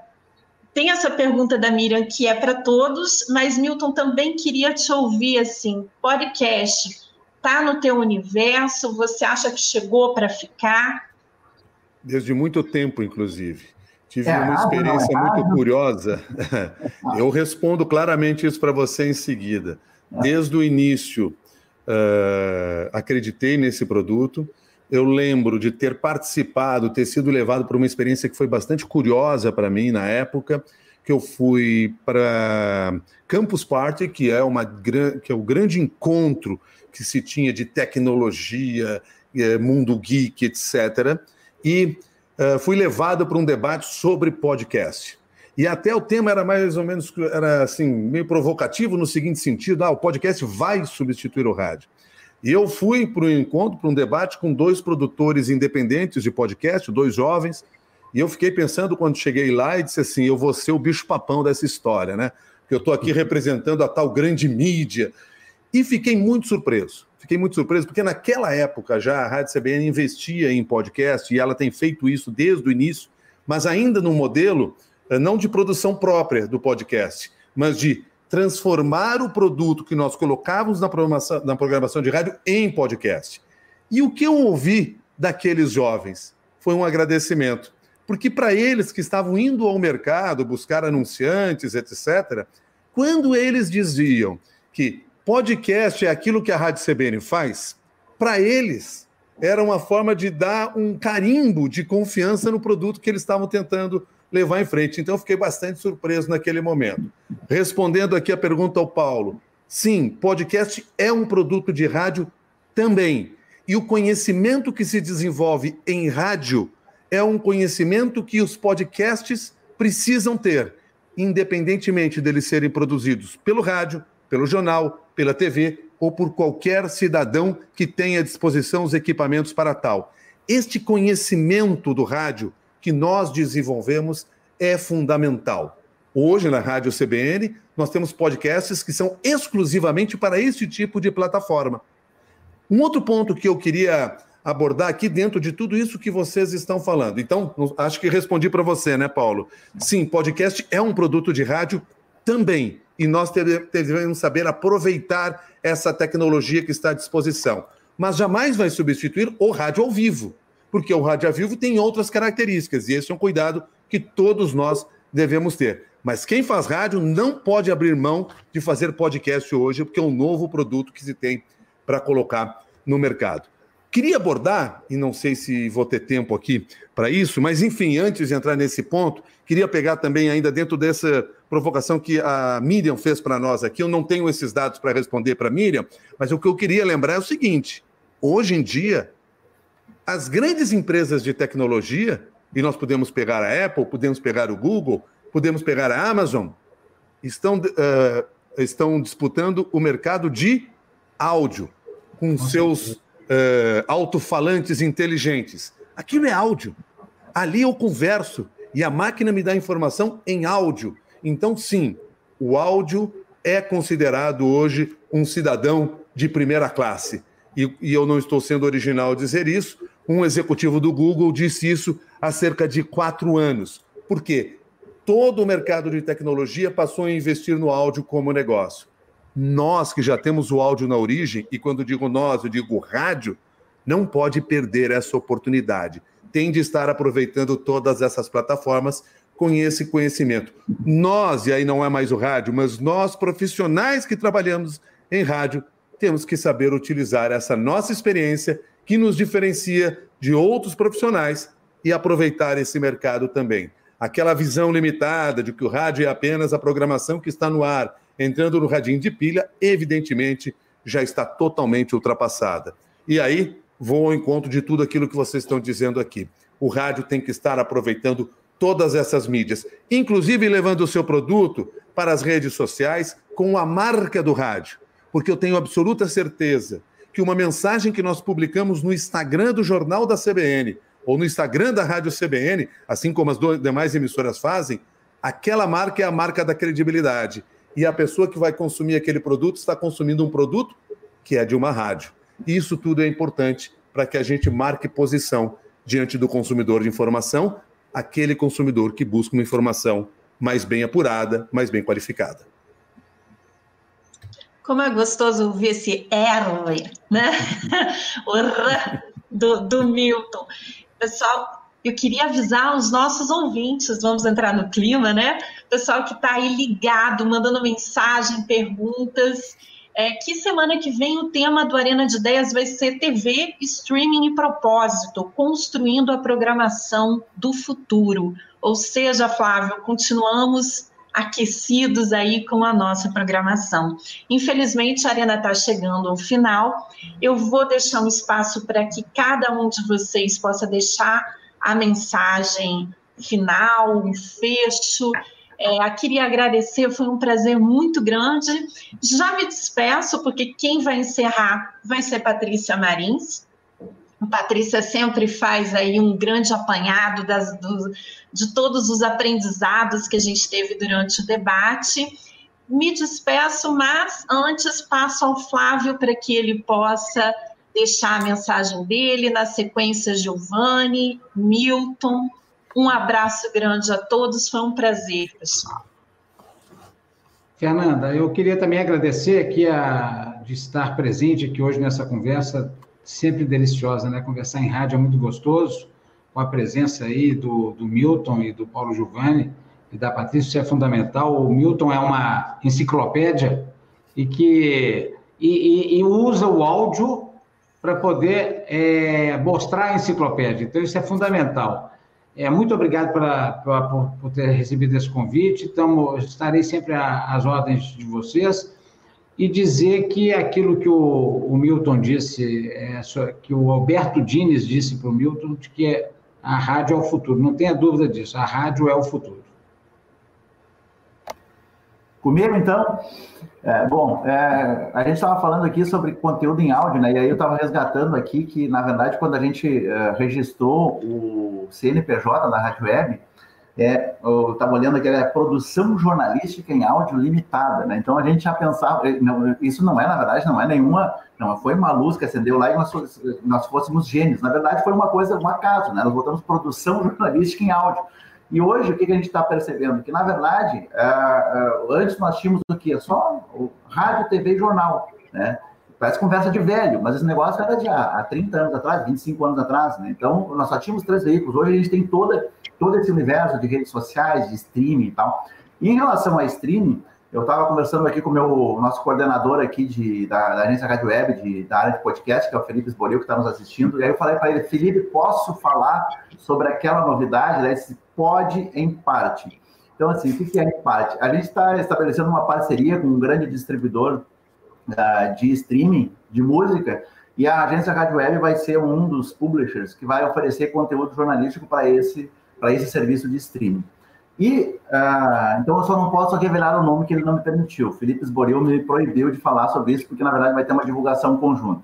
tem essa pergunta da Miriam que é para todos, mas Milton também queria te ouvir assim, podcast tá no teu universo? Você acha que chegou para ficar?
Desde muito tempo, inclusive. Tive é uma experiência é muito curiosa. Eu respondo claramente isso para você em seguida. Desde o início, uh, acreditei nesse produto eu lembro de ter participado, ter sido levado por uma experiência que foi bastante curiosa para mim na época, que eu fui para Campus Party, que é, uma, que é o grande encontro que se tinha de tecnologia, eh, mundo geek, etc. E uh, fui levado para um debate sobre podcast. E até o tema era mais ou menos era assim meio provocativo no seguinte sentido: ah, o podcast vai substituir o rádio. E eu fui para um encontro, para um debate com dois produtores independentes de podcast, dois jovens, e eu fiquei pensando quando cheguei lá e disse assim: eu vou ser o bicho-papão dessa história, né? Porque eu estou aqui representando a tal grande mídia. E fiquei muito surpreso. Fiquei muito surpreso, porque naquela época já a Rádio CBN investia em podcast e ela tem feito isso desde o início, mas ainda no modelo não de produção própria do podcast, mas de transformar o produto que nós colocávamos na programação, na programação de rádio em podcast. E o que eu ouvi daqueles jovens foi um agradecimento, porque para eles que estavam indo ao mercado buscar anunciantes, etc., quando eles diziam que podcast é aquilo que a Rádio CBN faz, para eles era uma forma de dar um carimbo de confiança no produto que eles estavam tentando levar em frente. Então, eu fiquei bastante surpreso naquele momento. Respondendo aqui a pergunta ao Paulo: sim, podcast é um produto de rádio também. E o conhecimento que se desenvolve em rádio é um conhecimento que os podcasts precisam ter, independentemente deles serem produzidos pelo rádio, pelo jornal, pela TV ou por qualquer cidadão que tenha à disposição os equipamentos para tal. Este conhecimento do rádio que nós desenvolvemos é fundamental. Hoje, na Rádio CBN, nós temos podcasts que são exclusivamente para esse tipo de plataforma. Um outro ponto que eu queria abordar aqui dentro de tudo isso que vocês estão falando. Então, acho que respondi para você, né, Paulo? Sim, podcast é um produto de rádio também. E nós devemos saber aproveitar essa tecnologia que está à disposição. Mas jamais vai substituir o rádio ao vivo porque o rádio a vivo tem outras características, e esse é um cuidado que todos nós devemos ter. Mas quem faz rádio não pode abrir mão de fazer podcast hoje, porque é um novo produto que se tem para colocar no mercado. Queria abordar, e não sei se vou ter tempo aqui para isso, mas enfim, antes de entrar nesse ponto, queria pegar também ainda dentro dessa provocação que a Miriam fez para nós aqui. Eu não tenho esses dados para responder para a Miriam, mas o que eu queria lembrar é o seguinte: hoje em dia, as grandes empresas de tecnologia, e nós podemos pegar a Apple, podemos pegar o Google, podemos pegar a Amazon, estão, uh, estão disputando o mercado de áudio, com Nossa, seus uh, alto-falantes inteligentes. Aquilo é áudio. Ali eu converso e a máquina me dá informação em áudio. Então, sim, o áudio é considerado hoje um cidadão de primeira classe. E, e eu não estou sendo original dizer isso, um executivo do Google disse isso há cerca de quatro anos. Por quê? Todo o mercado de tecnologia passou a investir no áudio como negócio. Nós que já temos o áudio na origem, e quando digo nós, eu digo rádio, não pode perder essa oportunidade. Tem de estar aproveitando todas essas plataformas com esse conhecimento. Nós, e aí não é mais o rádio, mas nós profissionais que trabalhamos em rádio, temos que saber utilizar essa nossa experiência que nos diferencia de outros profissionais e aproveitar esse mercado também. aquela visão limitada de que o rádio é apenas a programação que está no ar, entrando no radinho de pilha, evidentemente já está totalmente ultrapassada. E aí vou ao encontro de tudo aquilo que vocês estão dizendo aqui. O rádio tem que estar aproveitando todas essas mídias, inclusive levando o seu produto para as redes sociais com a marca do rádio, porque eu tenho absoluta certeza que uma mensagem que nós publicamos no Instagram do Jornal da CBN ou no Instagram da Rádio CBN, assim como as demais emissoras fazem, aquela marca é a marca da credibilidade. E a pessoa que vai consumir aquele produto está consumindo um produto que é de uma rádio. E isso tudo é importante para que a gente marque posição diante do consumidor de informação, aquele consumidor que busca uma informação mais bem apurada, mais bem qualificada.
Como é gostoso ouvir esse R, né? o R do, do Milton. Pessoal, eu queria avisar os nossos ouvintes, vamos entrar no clima, né? Pessoal que está aí ligado, mandando mensagem, perguntas. É, que semana que vem o tema do Arena de Ideias vai ser TV, streaming e propósito, construindo a programação do futuro. Ou seja, Flávio, continuamos aquecidos aí com a nossa programação. Infelizmente, a Arena está chegando ao final. Eu vou deixar um espaço para que cada um de vocês possa deixar a mensagem final, um fecho. É, queria agradecer, foi um prazer muito grande. Já me despeço, porque quem vai encerrar vai ser Patrícia Marins. A Patrícia sempre faz aí um grande apanhado das, do, de todos os aprendizados que a gente teve durante o debate. Me despeço, mas antes passo ao Flávio para que ele possa deixar a mensagem dele, na sequência Giovanni, Milton. Um abraço grande a todos, foi um prazer, pessoal.
Fernanda, eu queria também agradecer aqui a, de estar presente aqui hoje nessa conversa sempre deliciosa, né? Conversar em rádio é muito gostoso, com a presença aí do, do Milton e do Paulo Giovanni e da Patrícia, isso é fundamental. O Milton é uma enciclopédia e que e, e, e usa o áudio para poder é, mostrar a enciclopédia. Então, isso é fundamental. É, muito obrigado pela, pela, por, ter recebido esse convite. Estarei sempre às ordens de vocês e dizer que aquilo que o, o Milton disse, é, que o Alberto Dines disse para o Milton, de que a rádio é o futuro. Não tenha dúvida disso, a rádio é o futuro.
Comigo, então? É, bom, é, a gente estava falando aqui sobre conteúdo em áudio, né? E aí eu estava resgatando aqui que, na verdade, quando a gente é, registrou o CNPJ da Rádio Web, é, eu estava olhando aqui, é produção jornalística em áudio limitada, né? Então a gente já pensava, eh, não, isso não é, na verdade, não é nenhuma, não foi uma luz que acendeu lá e nós, nós fôssemos gênios. Na verdade, foi uma coisa, um acaso, né? Nós botamos produção jornalística em áudio. E hoje, o que a gente está percebendo? Que, na verdade, uh, uh, antes nós tínhamos o quê? Só rádio, TV e jornal, né? Parece conversa de velho, mas esse negócio era de há, há 30 anos atrás, 25 anos atrás, né? Então, nós só tínhamos três veículos. Hoje a gente tem toda todo esse universo de redes sociais, de streaming e tal. E em relação a streaming, eu estava conversando aqui com o meu nosso coordenador aqui de, da, da agência Rádio Web, de, da área de podcast, que é o Felipe Esboril, que está nos assistindo. E aí eu falei para ele, Felipe, posso falar sobre aquela novidade? Daí se pode em parte. Então, assim, o que é em parte? A gente está estabelecendo uma parceria com um grande distribuidor uh, de streaming de música, e a agência Rádio Web vai ser um dos publishers que vai oferecer conteúdo jornalístico para esse para esse serviço de streaming. E, uh, então, eu só não posso revelar o nome que ele não me permitiu. Felipe Esboril me proibiu de falar sobre isso, porque, na verdade, vai ter uma divulgação conjunta.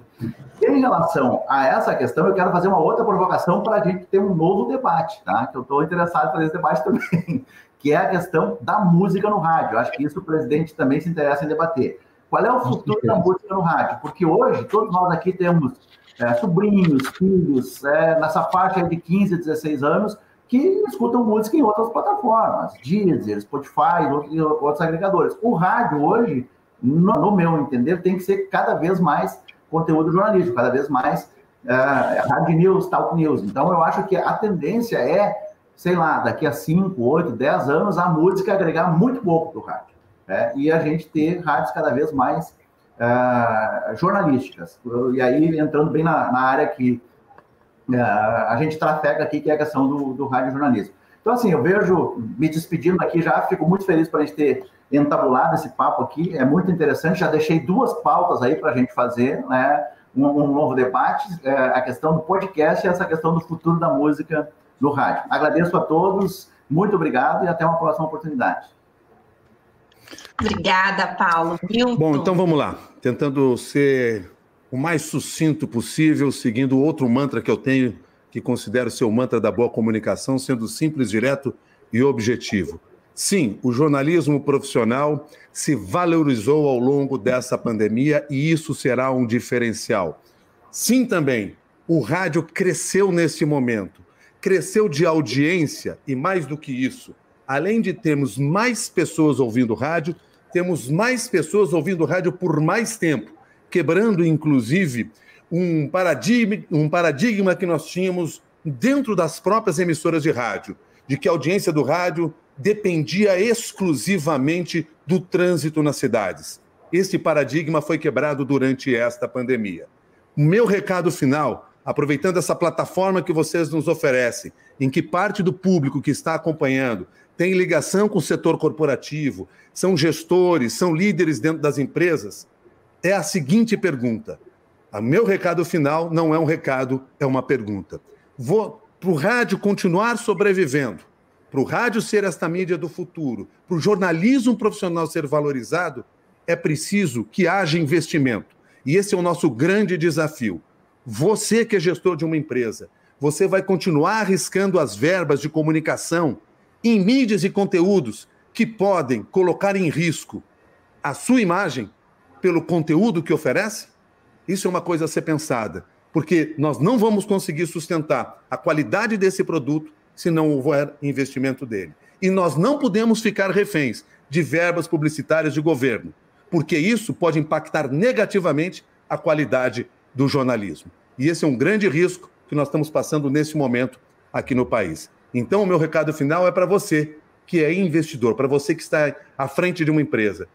Em relação a essa questão, eu quero fazer uma outra provocação para a gente ter um novo debate, tá? Que eu estou interessado fazer esse debate também, que é a questão da música no rádio. Acho que isso o presidente também se interessa em debater. Qual é o futuro da música no rádio? Porque hoje, todos nós aqui temos é, sobrinhos, filhos, é, nessa faixa de 15 a 16 anos, que escutam música em outras plataformas, Deezer, Spotify e outros agregadores. O rádio hoje, no, no, meu entender, tem que ser cada vez mais conteúdo jornalístico, cada vez mais uh, hard news, talk news. Então, eu acho que a tendência é, sei lá, daqui a 5, 8, 10 anos, a música agregar muito pouco para o rádio. Né? E a gente ter rádios cada vez mais uh, jornalísticas. E aí, entrando bem na, na área que é, a gente trafega aqui, que é a questão do, do rádio jornalismo. Então, assim, eu vejo, me despedindo aqui já, fico muito feliz para a gente ter entabulado esse papo aqui, é muito interessante, já deixei duas pautas aí para a gente fazer, né? Um, um novo debate, é, a questão do podcast e essa questão do futuro da música no rádio. Agradeço a todos, muito obrigado e até uma próxima oportunidade.
Obrigada, Paulo. Milton.
Bom, então vamos lá. Tentando ser o mais sucinto possível, seguindo outro mantra que eu tenho, que considero ser o mantra da boa comunicação, sendo simples, direto e objetivo. Sim, o jornalismo profissional se valorizou ao longo dessa pandemia e isso será um diferencial. Sim, também, o rádio cresceu nesse momento. Cresceu de audiência e, mais do que isso, além de termos mais pessoas ouvindo rádio, temos mais pessoas ouvindo rádio por mais tempo, quebrando, inclusive, um paradigma, um paradigma que nós tínhamos dentro das próprias emissoras de rádio, de que a audiência do rádio dependia exclusivamente do trânsito nas cidades. Este paradigma foi quebrado durante esta pandemia. Meu recado final, aproveitando essa plataforma que vocês nos oferecem, em que parte do público que está acompanhando tem ligação com o setor corporativo, são gestores, são líderes dentro das empresas, é a seguinte pergunta. O meu recado final não é um recado, é uma pergunta. Vou para o rádio continuar sobrevivendo, para o rádio ser esta mídia do futuro, para o jornalismo profissional ser valorizado, é preciso que haja investimento. E esse é o nosso grande desafio. Você que é gestor de uma empresa, você vai continuar arriscando as verbas de comunicação em mídias e conteúdos que podem colocar em risco a sua imagem pelo conteúdo que oferece? Isso é uma coisa a ser pensada, porque nós não vamos conseguir sustentar a qualidade desse produto se não houver investimento dele. E nós não podemos ficar reféns de verbas publicitárias de governo, porque isso pode impactar negativamente a qualidade do jornalismo. E esse é um grande risco que nós estamos passando nesse momento aqui no país. Então, o meu recado final é para você que é investidor, para você que está à frente de uma empresa.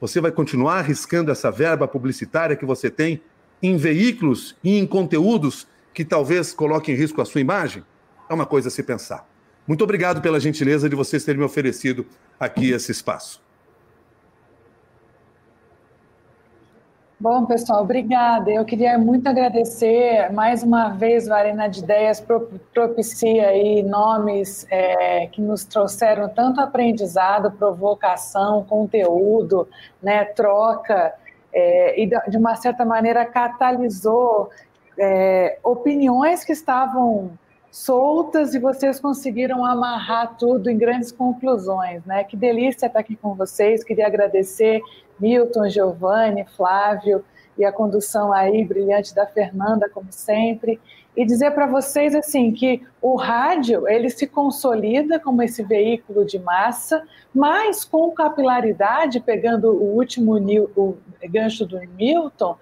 Você vai continuar arriscando essa verba publicitária que você tem em veículos e em conteúdos que talvez coloquem em risco a sua imagem? É uma coisa a se pensar. Muito obrigado pela gentileza de vocês terem me oferecido aqui esse espaço.
Bom, pessoal, obrigada. Eu queria muito agradecer mais uma vez o Arena de Ideias propicia aí nomes é, que nos trouxeram tanto aprendizado, provocação, conteúdo, né, troca é, e de uma certa maneira catalisou é, opiniões que estavam soltas e vocês conseguiram amarrar tudo em grandes conclusões, né? Que delícia estar aqui com vocês. Queria agradecer Milton, Giovanni, Flávio e a condução aí brilhante da Fernanda, como sempre, e dizer para vocês assim que o rádio ele se consolida como esse veículo de massa, mas com capilaridade, pegando o último o gancho do Milton,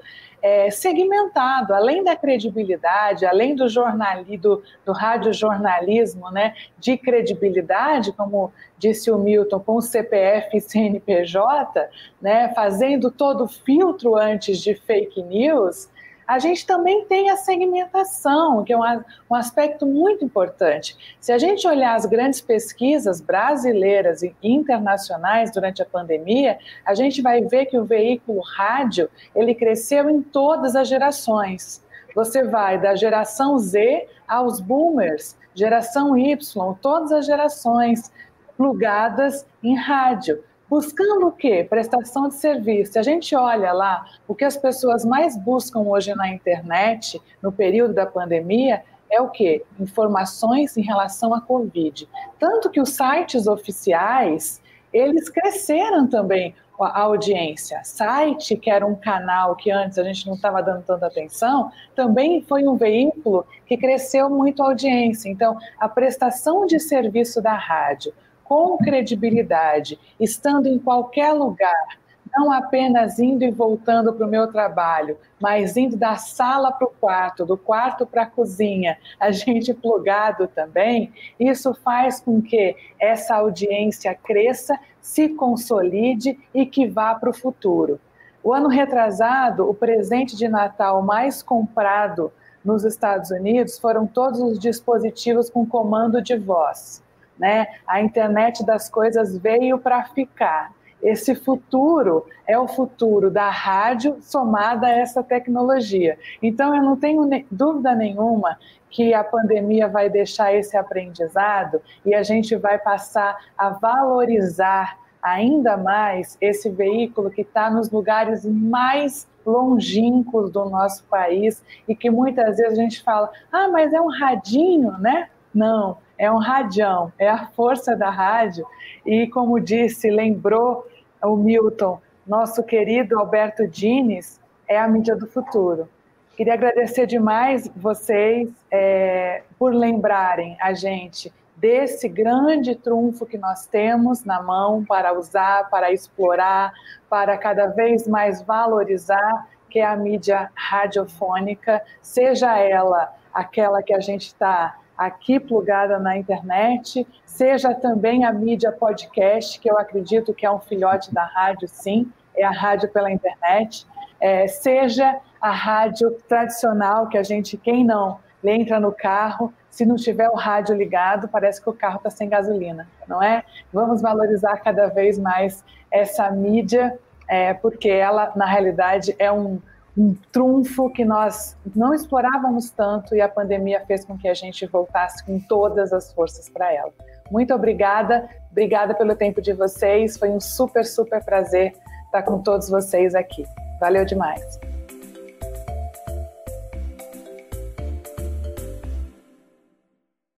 é, segmentado, além da credibilidade, além do jornalismo, do, do radiojornalismo, né, de credibilidade, como disse o Milton, com o CPF e CNPJ, né, fazendo todo o filtro antes de fake news, a gente também tem a segmentação, que é um, um, aspecto muito importante. Se a gente olhar as grandes pesquisas brasileiras e internacionais durante a pandemia, a gente vai ver que o veículo rádio ele cresceu em todas as gerações. Você vai da geração Z aos boomers, geração Y, todas as gerações plugadas em rádio. Buscando o quê? Prestação de serviço. Se a gente olha lá, o que as pessoas mais buscam hoje na internet, no período da pandemia, é o quê? Informações em relação à Covid. Tanto que os sites oficiais, eles cresceram também a audiência. Site, que era um canal que antes a gente não estava dando tanta atenção, também foi um veículo que cresceu muito a audiência. Então, a prestação de serviço da rádio, com credibilidade, estando em qualquer lugar, não apenas indo e voltando para o meu trabalho, mas indo da sala para o quarto, do quarto para a cozinha, a gente plugado também, isso faz com que essa audiência cresça, se consolide e que vá para o futuro. O ano retrasado, o presente de Natal mais comprado nos Estados Unidos foram todos os dispositivos com comando de voz né? A internet das coisas veio para ficar. Esse futuro é o futuro da rádio somada a essa tecnologia. Então, eu não tenho dúvida nenhuma que a pandemia vai deixar esse aprendizado e a gente vai passar a valorizar ainda mais esse veículo que está nos lugares mais longínquos do nosso país e que muitas vezes a gente fala, ah, mas é um radinho, né? Não, é um radião, é a força da rádio. E como disse, lembrou o Milton, nosso querido Alberto Dines, é a mídia do futuro. Queria agradecer demais vocês é, por lembrarem a gente desse grande trunfo que nós temos na mão para usar, para explorar, para cada vez mais valorizar, que é a mídia radiofônica, seja ela aquela que a gente está aqui plugada na internet, seja também a mídia podcast, que eu acredito que é um filhote da rádio, sim, é a rádio pela internet, é, seja a rádio tradicional, que a gente, quem não, entra no carro, se não tiver o rádio ligado, parece que o carro está sem gasolina, não é? Vamos valorizar cada vez mais essa mídia, é, porque ela, na realidade, é um um trunfo que nós não explorávamos tanto e a pandemia fez com que a gente voltasse com todas as forças para ela. Muito obrigada, obrigada pelo tempo de vocês, foi um super, super prazer estar com todos vocês aqui. Valeu demais.